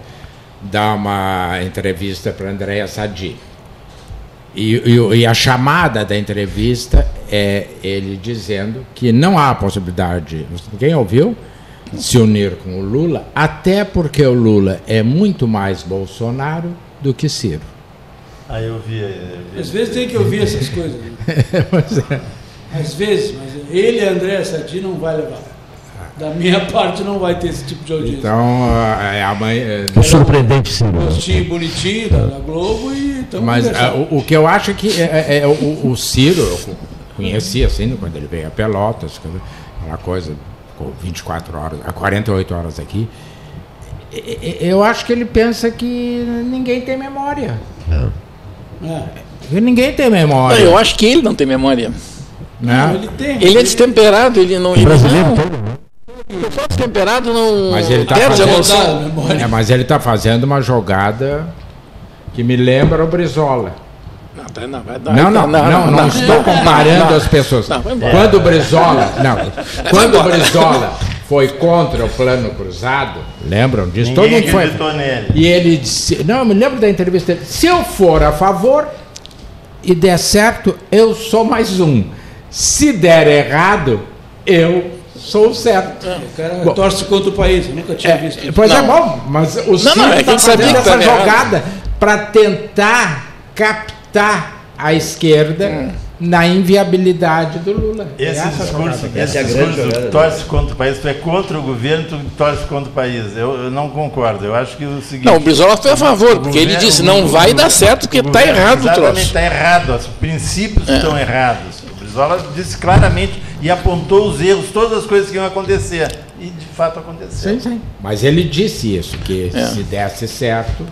dá uma entrevista para Andréa Sadi. E, e, e, a chamada da entrevista é ele dizendo que não há possibilidade, quem ouviu, se unir com o Lula, até porque o Lula é muito mais Bolsonaro do que Ciro. Aí eu vi, eu vi. Às vezes tem que ouvir essas coisas. Né? <laughs> é. Às vezes, mas ele André Sadi não vai levar. Da minha <laughs> parte não vai ter esse tipo de audiência. Então, é a mãe. É, surpreendente, sim. Postinho bonitinho da, da Globo e então Mas é, o, o que eu acho que é, é- é o, o Ciro, eu conheci assim, quando ele veio a Pelotas, aquela coisa, ficou 24 horas, a 48 horas aqui. Eu acho que ele pensa que ninguém tem memória. É. Ninguém tem Não, memória. eu acho que ele não tem memória. Né? Ele tem. Ele é destemperado, ele não. Ele brasileiro não. todo, né? O pessoal destemperado não Mas ele tá a fazendo-. É, mas ele está fazendo uma jogada que me lembra o Brizola. Não, tá, não, Não, não, não, não, estou comparando não. as pessoas. Não, vai embora. Quando o Brizola, não, quando o Brizola foi contra o plano cruzado, lembram disso? Ninguém Todo mundo foi. nele. E ele disse, não, eu me lembro da entrevista dele, se eu for a favor e der certo, eu sou mais um. Se der errado, eu sou o certo. O cara Bom. torce contra o país, eu nunca tinha visto isso. Pois é Não. bom, mas o Ciro não, é que tá a gente sabia fazendo essa jogada para tentar captar a esquerda Hum. Na inviabilidade do Lula. Esse Essa discurso, esse é discurso tu torce contra o país, tu é contra o governo, tu torce contra o país. Eu, eu não concordo. Eu acho que o seguinte. Não, o Brizola foi a favor, porque ele governo- disse, não vai dar certo, porque tá governo- errado o Exatamente, troço. está errado. Os princípios É. estão errados. O Brizola disse claramente e apontou os erros, todas as coisas que iam acontecer. E de fato aconteceu. Sim, sim. Mas ele disse isso, que É. se desse certo.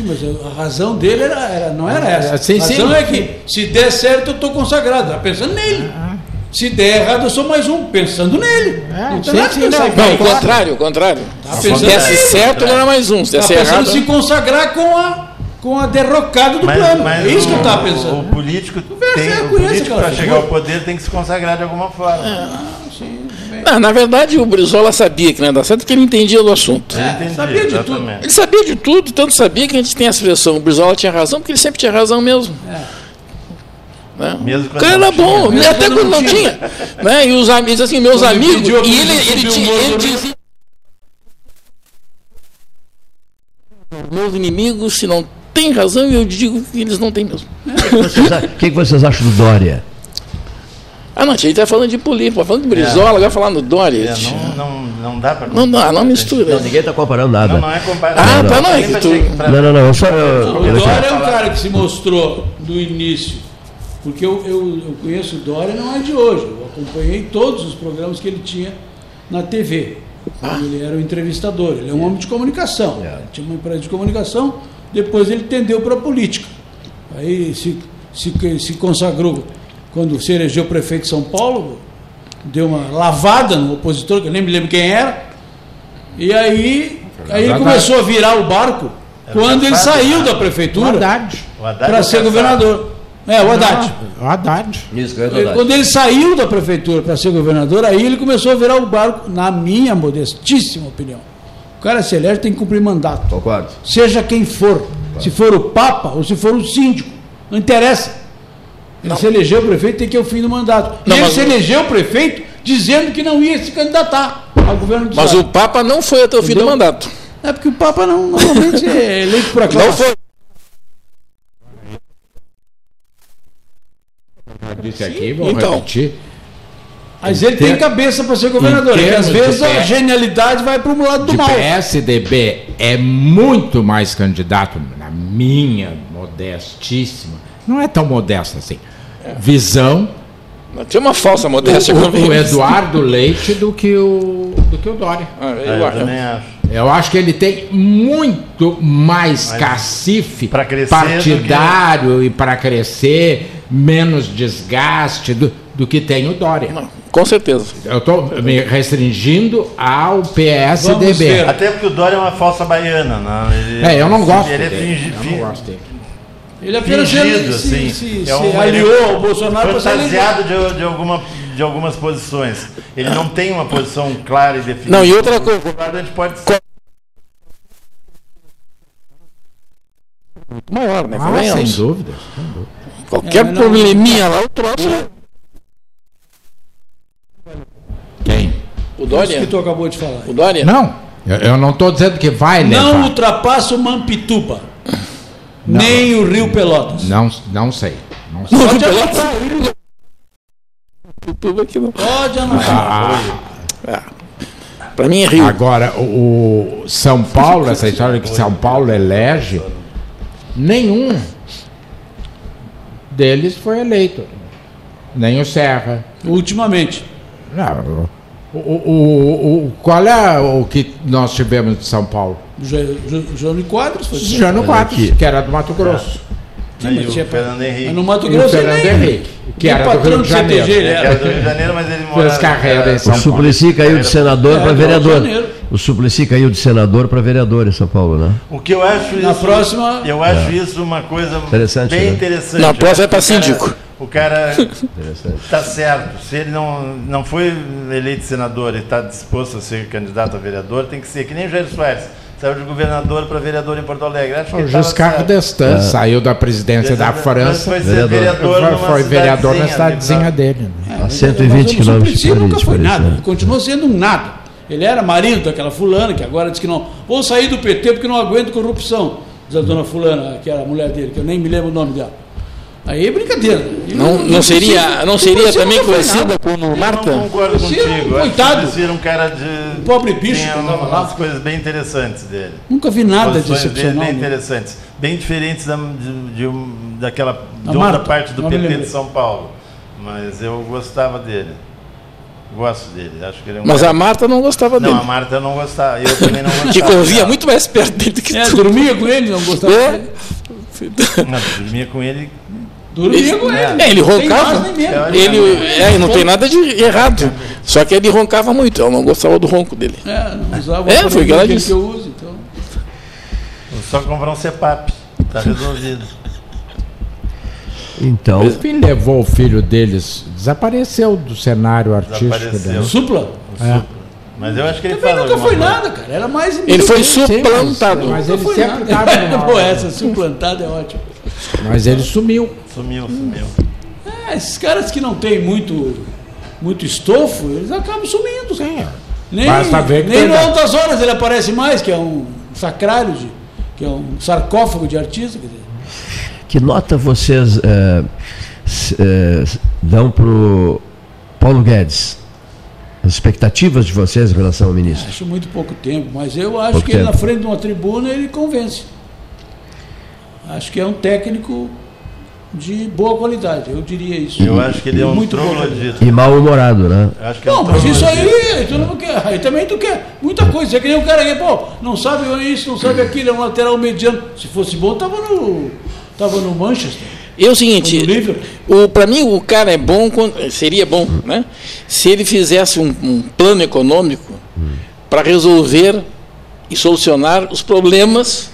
É. Sim, mas a razão dele era, era- não era essa. Sim, a razão sim. é que se der certo eu estou consagrado, tá pensando nele. Se der errado eu sou mais um, pensando nele. não tem sim, nada sim, que pensar não, Não, o contrário, o contrário. Se pensando desse nele. certo, ele era mais um. Se Tá desse pensando errado. em se consagrar com a, com a derrocada do plano. é isso que eu estava o- pensando. O político, tem, é o político cara, para chegar ao poder tem que se consagrar de alguma forma. Não, na verdade, o Brizola sabia que não ia dar certo porque ele entendia do assunto. Entendi, sabia de tudo. Ele sabia de tudo, tanto sabia que a gente tem a expressão o Brizola tinha razão, porque ele sempre tinha razão mesmo. Né? Mesmo O cara era bom, tinha. Até quando quando não tinha. né? E os amigos, assim, meus Quando ele amigos, pediu e ele, ele, de tinha, ele dizia. Meus inimigos, se não têm razão, eu digo que eles não têm mesmo. O que, que vocês acham do Dória? Ah, não, a gente tá falando de política, falando de Brizola, agora falando do Dória. É, não, não, não dá para Não dá, não mistura. Não, ninguém está comparando nada. Não, não é comparável. Ah, tá, não, é tu- Não, não, não, eu só. Eu, O Dória é um cara que se mostrou do início, porque eu, eu, eu conheço o Dória não é de hoje, eu acompanhei todos os programas que ele tinha na TV. quando Ele era o entrevistador, ele é um homem de comunicação. Ele tinha uma empresa de comunicação, depois ele tendeu para a política. Aí se, se, se consagrou quando se elegeu prefeito de São Paulo, deu uma lavada no opositor, que eu nem me lembro quem era, e aí, aí ele Haddad. começou a virar o barco quando ele Haddad, saiu da prefeitura Haddad. O Haddad é para o ser governador. É, o Haddad. O Haddad. Isso, ia Ele- falar. Quando ele saiu da prefeitura para ser governador, aí ele começou a virar o barco, na minha modestíssima opinião. O cara se elege tem que cumprir mandato. Concordo. Seja quem for. Se for o Papa ou se for o síndico. Não interessa. Ele se elegeu prefeito, tem que ir ao fim do mandato. Não, e ele mas se o- elegeu prefeito dizendo que não ia se candidatar ao governo do Mas o. Papa não foi até o fim do mandato. É porque o Papa não, normalmente é eleito por Não aclamação. foi. Disse aqui, Então. repetir. Mas ele tem cabeça para ser governador. em é que às vezes a genialidade vai para o lado do de mal. PSDB é muito mais candidato, na minha modestíssima, não é tão modesta assim, visão, Tinha uma falsa modéstia o, o. Eduardo Leite do que o, do que o Dória. Ah, É, eu eu acho. também acho. Eu acho que ele tem muito mais cacife pra crescer partidário e para crescer, menos desgaste do, do que tem o Dória. Não, com certeza. Eu estou me restringindo ao PSDB. Até porque o Dória é uma falsa baiana. Não? Ele, É, eu não gosto Ele é dele. fingi- Eu não gosto dele. Ele apenas fingido, se, assim. se, se, É um- aliou ele é ao Bolsonaro se fantasiado de, de, alguma, de algumas posições. Ele não tem uma posição clara e definida. Não, e outra coisa. A gente pode ser. Maior, né? Ah, Convenhamos. sem dúvida. Qualquer É, não- probleminha lá, o troço. Quem? O Isso Dória? que tu acabou de falar. O Dória? Não, eu, eu não estou dizendo que vai Não levar. ultrapassa o Mampituba. Nem o Rio Pelotas. Não, não sei. Não sei. Não, Pode Pelotas. não. pode anotar. Ah, Ah, Para mim é Rio. Agora, o, o São Paulo, essa história que São Paulo elege, nenhum deles foi eleito. Nem o Serra. Ultimamente. Não, o, o, o, o- qual é o que nós tivemos de São Paulo? Jânio Quadros foi Jânio Quadros, que era do Mato Grosso. Sim, mas tinha- Fernando Henrique. No Mato E o Grosso Fernando Henrique, que era do Rio de Janeiro. CTG ele era. do Rio de Janeiro, mas ele Fez morava. carreira em O São Paulo. Suplicy caiu de senador É, para vereador. O Suplicy caiu de senador para vereador em São Paulo, né? O que eu acho Na isso, próxima- eu acho É. isso uma coisa Interessante, bem né? interessante. Na próxima é o cara- síndico. O cara está certo. Se ele não, não foi eleito senador e está disposto a ser candidato a vereador, tem que ser que nem o Jair Soares. Saiu de governador para vereador em Porto Alegre. Acho que O Giscard d'Estaing saiu da presidência da França. Foi ser vereador, Foi, numa foi vereador na cidadezinha dele. né? A 120 Mas o quilômetros de Suplicy nunca Paris. foi Paris, nada, né? ele continuou sendo um nada. Ele era marido daquela fulana, que agora diz que não. Vou sair do PT porque não aguento corrupção. Diz a dona fulana, que era a mulher dele, que eu nem me lembro o nome dela. Aí é brincadeira. Ele Não, não seria, não seria também conhecida como Eu não Marta? concordo um contigo. Acho que coitado. Era um cara de. Pobre bicho lá. umas coisas bem interessantes dele. Nunca vi nada Posições dele bem né? interessantes. Bem diferentes da, de, de um- daquela de A outra Marta, parte do não PT de. São Paulo. Mas eu gostava dele. Gosto dele. Acho que ele é um Mas cara- a Marta não gostava Não, dele. a Marta não gostava. Eu também não <laughs> gostava. Que convia muito mais perto dele do que É, tu. dormia com ele, não gostava É. dele. Não, dormia com ele. Dormia com ele. É, ele Sem roncava. menos. Ele, é, não tem nada de errado. Só que ele roncava muito. Eu não gostava do ronco dele. É, não usava É, o foi o que ela disse. que eu uso, então. Vou só comprar um CEPAP. Tá resolvido. Então, Quem levou o filho deles desapareceu do cenário artístico dele. Supla? É. Mas eu acho que ele Também nunca foi coisa. nada, cara. Era mais. Ele foi suplantado. Mas ele foi sempre estava <laughs> Pô, essa suplantada é ótima. Mas ele sumiu. Sumiu, sumiu. É, esses caras que não têm muito, muito estofo, eles acabam sumindo. Sim. Nem, Basta ver que nem tem- no Altas Horas ele aparece mais, que é um sacrário, de, que é um sarcófago de artista. quer dizer. que nota vocês s- eh, dão para o Paulo Guedes? As expectativas de vocês em relação ao ministro? Acho muito pouco tempo, mas eu acho Pouco que ele na frente de uma tribuna ele convence. Acho que é um técnico de boa qualidade, eu diria isso. Eu acho que ele é um muito troglodita. E mal-humorado, né? Acho que é Não, um mas isso aí, tu não quer, aí também tu quer muita coisa. É que nem o cara aí, pô, não sabe isso, não sabe aquilo, é um lateral mediano. Se fosse bom, tava no, tava no Manchester. E é o seguinte, o, para mim o cara é bom, seria bom, né? Se ele fizesse um, um plano econômico para resolver e solucionar os problemas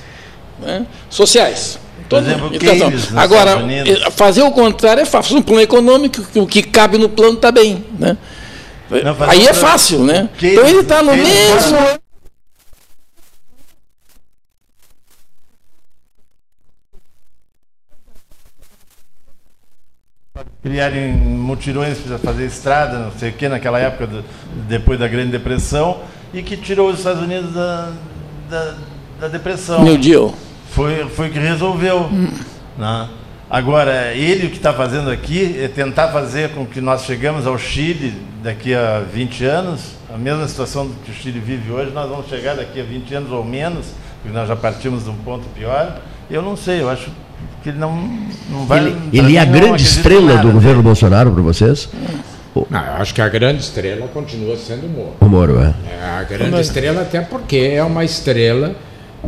né, sociais. Por exemplo, Então, Keynes nos agora, eh, fazer o contrário é fácil. Um plano econômico, o que cabe no plano está bem. Né? Não, Aí é fácil, né? Então ele está no mesmo. criarem mutirões para fazer estrada, não sei o que, naquela época, do- depois da Grande Depressão, e que tirou os Estados Unidos da, da, da depressão. New Deal. Foi, foi que resolveu. né? Agora, ele o que está fazendo aqui é tentar fazer com que nós chegamos ao Chile daqui a 20 anos, a mesma situação que o Chile vive hoje, nós vamos chegar daqui a 20 anos ou menos, porque nós já partimos de um ponto pior. Eu não sei, eu acho que ele não, não vai. Ele, ele mim, é a grande estrela nada do dele. governo Bolsonaro para vocês? Não, eu acho que a grande estrela continua sendo o Moro. O Moro, é. É a grande estrela, até porque é uma estrela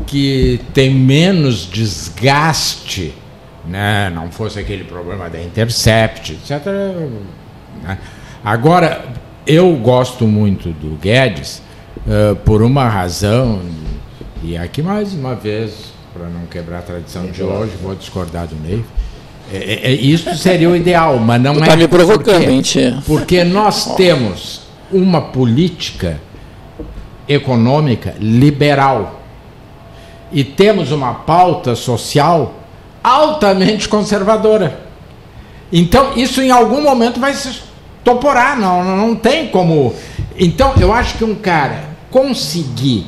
que tem menos desgaste, né? não fosse aquele problema da Intercept, etc. né? Agora, eu gosto muito do Guedes eh, por uma razão, e aqui mais uma vez, para não quebrar a tradição de hoje, vou discordar do Ney. É, é- é- isso seria o ideal, mas não Tu é. tá me provocando, Por quê? hein, tia? Porque nós temos uma política econômica liberal e temos uma pauta social altamente conservadora. Então, isso em algum momento vai se toporar, não, não tem como. Então, eu acho que um cara conseguir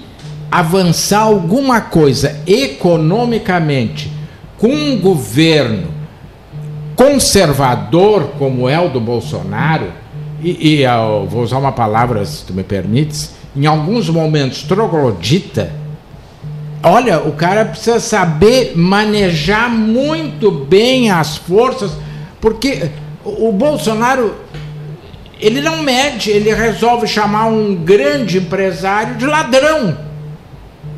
avançar alguma coisa economicamente com um governo conservador como é o do Bolsonaro, e, e eu vou usar uma palavra, se tu me permites, em alguns momentos troglodita, olha, o cara precisa saber manejar muito bem as forças, porque o Bolsonaro ele não mede, ele resolve chamar um grande empresário de ladrão.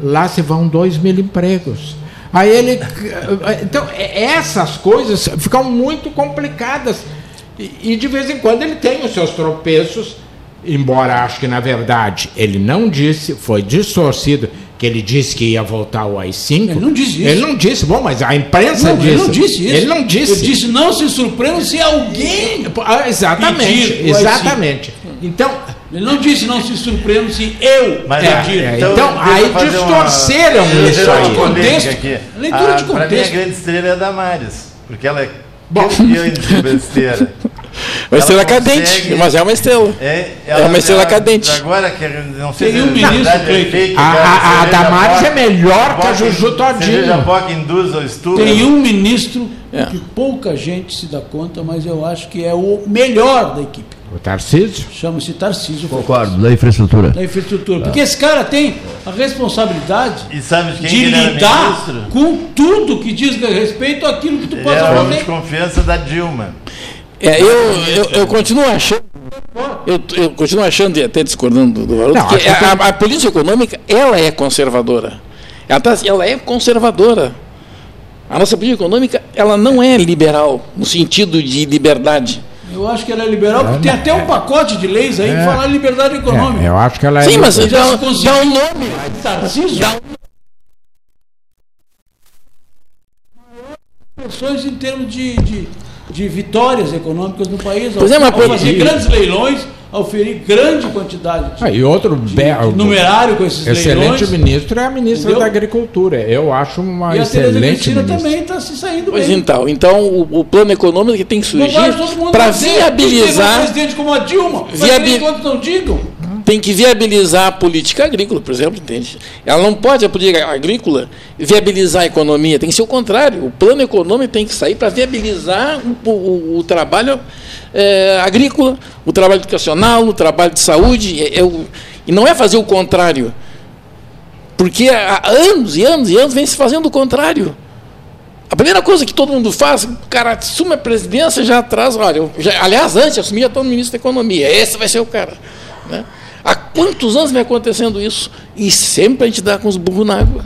Lá se vão dois mil empregos. Aí ele. Então, essas coisas ficam muito complicadas. E, de vez em quando ele tem os seus tropeços, embora acho que na verdade ele não disse, foi distorcido que ele disse que ia voltar ao AI-5. Ele não disse isso. Ele não disse. Bom, mas a imprensa não, disse. Ele não disse isso. Ele não disse. Ele disse, não se surpreenda se alguém. Ah, exatamente. Exatamente. Então. Ele não disse não se surpreenda se eu mas, pedir. É, então, então aí distorceram uma... isso aí. Contexto. Aqui. Leitura de ah, contexto. Para mim, a grande estrela é a Damares. Porque ela é Bom. campeã de besteira. <laughs> Uma estrela cadente, mas é uma estrela. É, é uma estrela cadente. Agora, que não sei Tem um ministro, é fake, a, a, a Damares é melhor que a Juju Todinho. Induz ao estupro. Tem um ministro é. que pouca gente se dá conta, mas eu acho que é o melhor da equipe. O Tarcísio? Chama-se Tarcísio. Concordo, da infraestrutura. Da infraestrutura. Porque esse cara tem a responsabilidade e sabe de, de lidar com tudo que diz respeito àquilo que tu ele possa fazer. de confiança da Dilma. É, eu, eu, eu continuo achando. Eu, eu continuo achando, e até discordando do Haroldo, que a, a, a, política econômica ela é conservadora. Ela, tá, ela é conservadora. A nossa política econômica ela não é liberal, no sentido de liberdade. Eu acho que ela é liberal, porque tem até um pacote de leis aí é. que fala liberdade econômica. É, eu acho que ela é. Sim, mas dá, dá um nome. Tarcísio. Dá um... em termos de, de, de, vitórias econômicas no país. Pois é, mas ao fazer grandes leilões oferir grande quantidade de, ah, e outro de, de numerário com esses excelente leilões. ministro é a ministra Entendeu? da Agricultura. Eu acho uma e excelente a também está se saindo pois bem. então, então o, o, plano econômico que tem que surgir para viabilizar. Um presidente como a Dilma, viabi... mas não digam. Tem que viabilizar a política agrícola, por exemplo, entende? Ela não pode, a política agrícola, viabilizar a economia, tem que ser o contrário. O plano econômico tem que sair para viabilizar o, o, o trabalho é, agrícola, o trabalho educacional, o trabalho de saúde, é, é o, e não é fazer o contrário. Porque há anos e anos e anos vem se fazendo o contrário. A primeira coisa que todo mundo faz, o cara assume a presidência já atrás, olha, já, aliás, antes de assumir, já estou no ministro da Economia, esse vai ser o cara. Né? Há quantos anos vem acontecendo isso? E sempre a gente dá com os burros na água.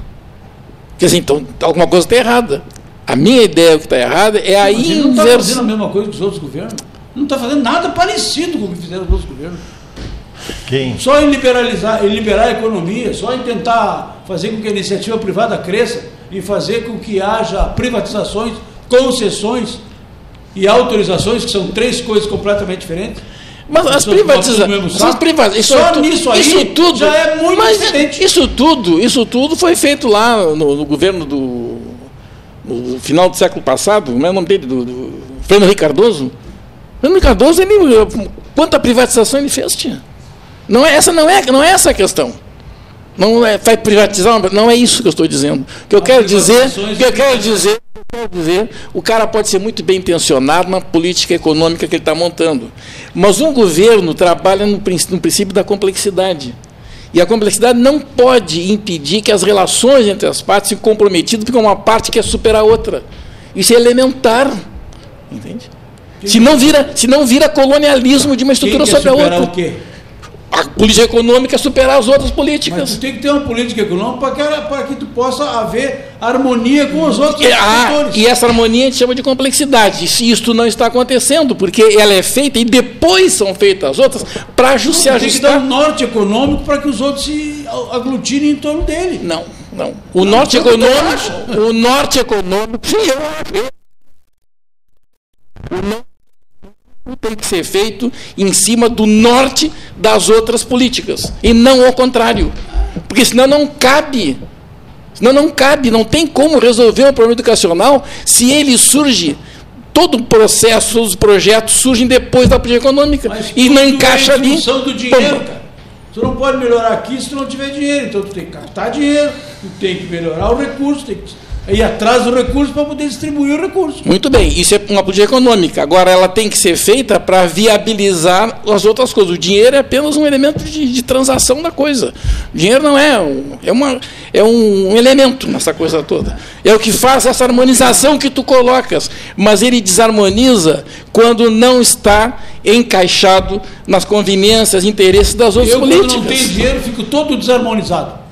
Quer dizer, então alguma coisa está errada. A minha ideia que está errada é a inversão. não está fazendo a mesma coisa que os outros governos? Não está fazendo nada parecido com o que fizeram os outros governos. Quem? Só em liberalizar, em liberar a economia, só em tentar fazer com que a iniciativa privada cresça e fazer com que haja privatizações, concessões e autorizações, que são três coisas completamente diferentes. Mas as privatizações. Priva isso, Só nisso aí isso tudo, já é muito mas diferente. Isso tudo, isso tudo foi feito lá no, no governo do. No final do século passado, como é o nome dele? Do, do Fernando Henrique Cardoso. Fernando Cardoso, ele, quanta privatização ele fez, tinha? Não é, essa não é, não é essa a questão. Não é, vai privatizar, não é isso que eu estou dizendo. O que eu quero dizer, o que eu quero dizer, quero dizer, o cara pode ser muito bem intencionado na política econômica que ele está montando. Mas um governo trabalha no, no princípio da complexidade. E a complexidade não pode impedir que as relações entre as partes se comprometidas, porque uma parte quer superar a outra. Isso é elementar. Entende? Se não vira, se não vira colonialismo de uma estrutura sobre a outra. O quê? A política econômica é superar as outras políticas. Mas tu tem que ter uma política econômica para que, para que tu possa haver harmonia com os outros e, ah, e essa harmonia a gente chama de complexidade. Se isto não está acontecendo, porque ela é feita e depois são feitas as outras para se ajustar. Tem que dar um norte econômico para que os outros se aglutinem em torno dele. Não, não. O não, norte econômico, o norte econômico, sim, eu acho. O norte tem que ser feito em cima do norte das outras políticas e não ao contrário. Porque senão não cabe. Senão não cabe, não tem como resolver um problema educacional se ele surge todo o processo, todos os projetos surgem depois da política econômica Mas e não encaixa é ali. do dinheiro, cara. Tu não pode melhorar aqui se tu não tiver dinheiro, então tu tem que captar dinheiro, tu tem que melhorar o recurso, tem que ir atrás do recurso para poder distribuir o recurso. Muito bem, isso é uma política econômica. Agora, ela tem que ser feita para viabilizar as outras coisas. O dinheiro é apenas um elemento de, de transação da coisa. O dinheiro não é, um, é, uma, é um elemento nessa coisa toda. É o que faz essa harmonização que tu colocas. Mas ele desarmoniza quando não está encaixado nas conveniências, interesses das outras eu, políticas. Eu, quando não tenho dinheiro, fico todo desarmonizado.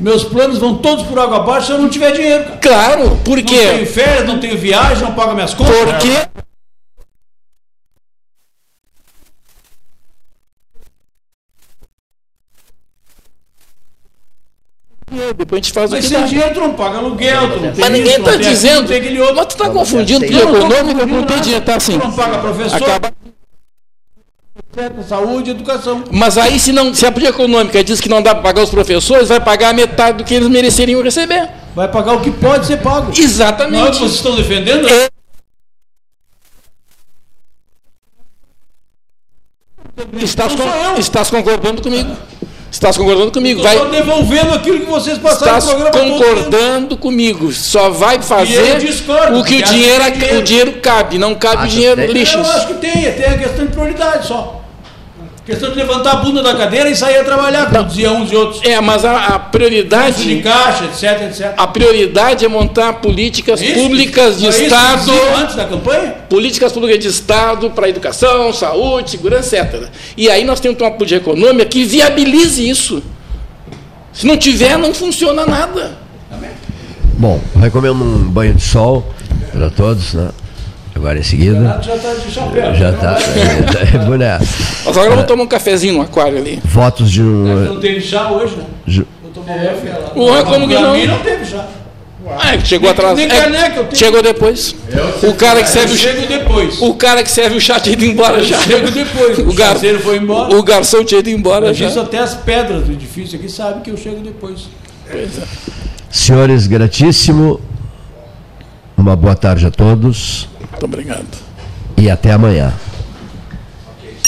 Meus planos vão todos por água abaixo se eu não tiver dinheiro. Cara. Claro, por quê? Não tenho férias, não tenho viagem, não pago minhas contas. Por quê? Depois a gente faz mas o que sem dá. dinheiro tu não paga aluguel, tu não tem Mas ninguém está dizendo. Aquilo, mas tu está confundindo política econômica com ter dinheiro. Tá assim. Tu não paga professor. Acaba... Saúde, educação. Mas aí, se, não, se a política econômica diz que não dá para pagar os professores, vai pagar a metade do que eles mereceriam receber. Vai pagar o que pode ser pago. Exatamente. Não é o que vocês estão defendendo? É. Estás, con estás concordando comigo. Estás concordando comigo? Vai devolvendo aquilo que vocês passaram Estás no programa concordando comigo. Só vai fazer discordo, o que o dinheiro, dinheiro. o dinheiro cabe, não cabe o dinheiro lixo. Eu acho que tem, tem a questão de prioridade só. Questão de levantar a bunda da cadeira e sair a trabalhar, como diziam uns e outros. É, mas a, a prioridade. de caixa, etc, etc. A prioridade é montar políticas Isso, públicas de Estado. antes da campanha? Políticas públicas de Estado para educação, saúde, segurança, etc. E aí nós temos que ter uma política econômica que viabilize isso. Se não tiver, não funciona nada. Bom, recomendo um banho de sol para todos, né? Agora em seguida. Já está de chapéu. Já está. É, é boneco. Nós agora vamos tomar um cafezinho no aquário ali. Votos de um. Não teve chá hoje, né? Ju- Eu tomei um café lá. Como que não? não teve chá. Ah, é que chegou atrasado. nem É, caneca eu tenho. chegou depois. O cara que serve Eu o chego depois. O cara que serve o chá tinha ido embora Eu já. chego depois. O, O gar... foi embora. o garçom tinha ido embora Mas já. isso até as pedras do edifício aqui sabem que eu chego depois. Pois é. Senhores, gratíssimo. Uma boa tarde a todos Muito obrigado. e até amanhã.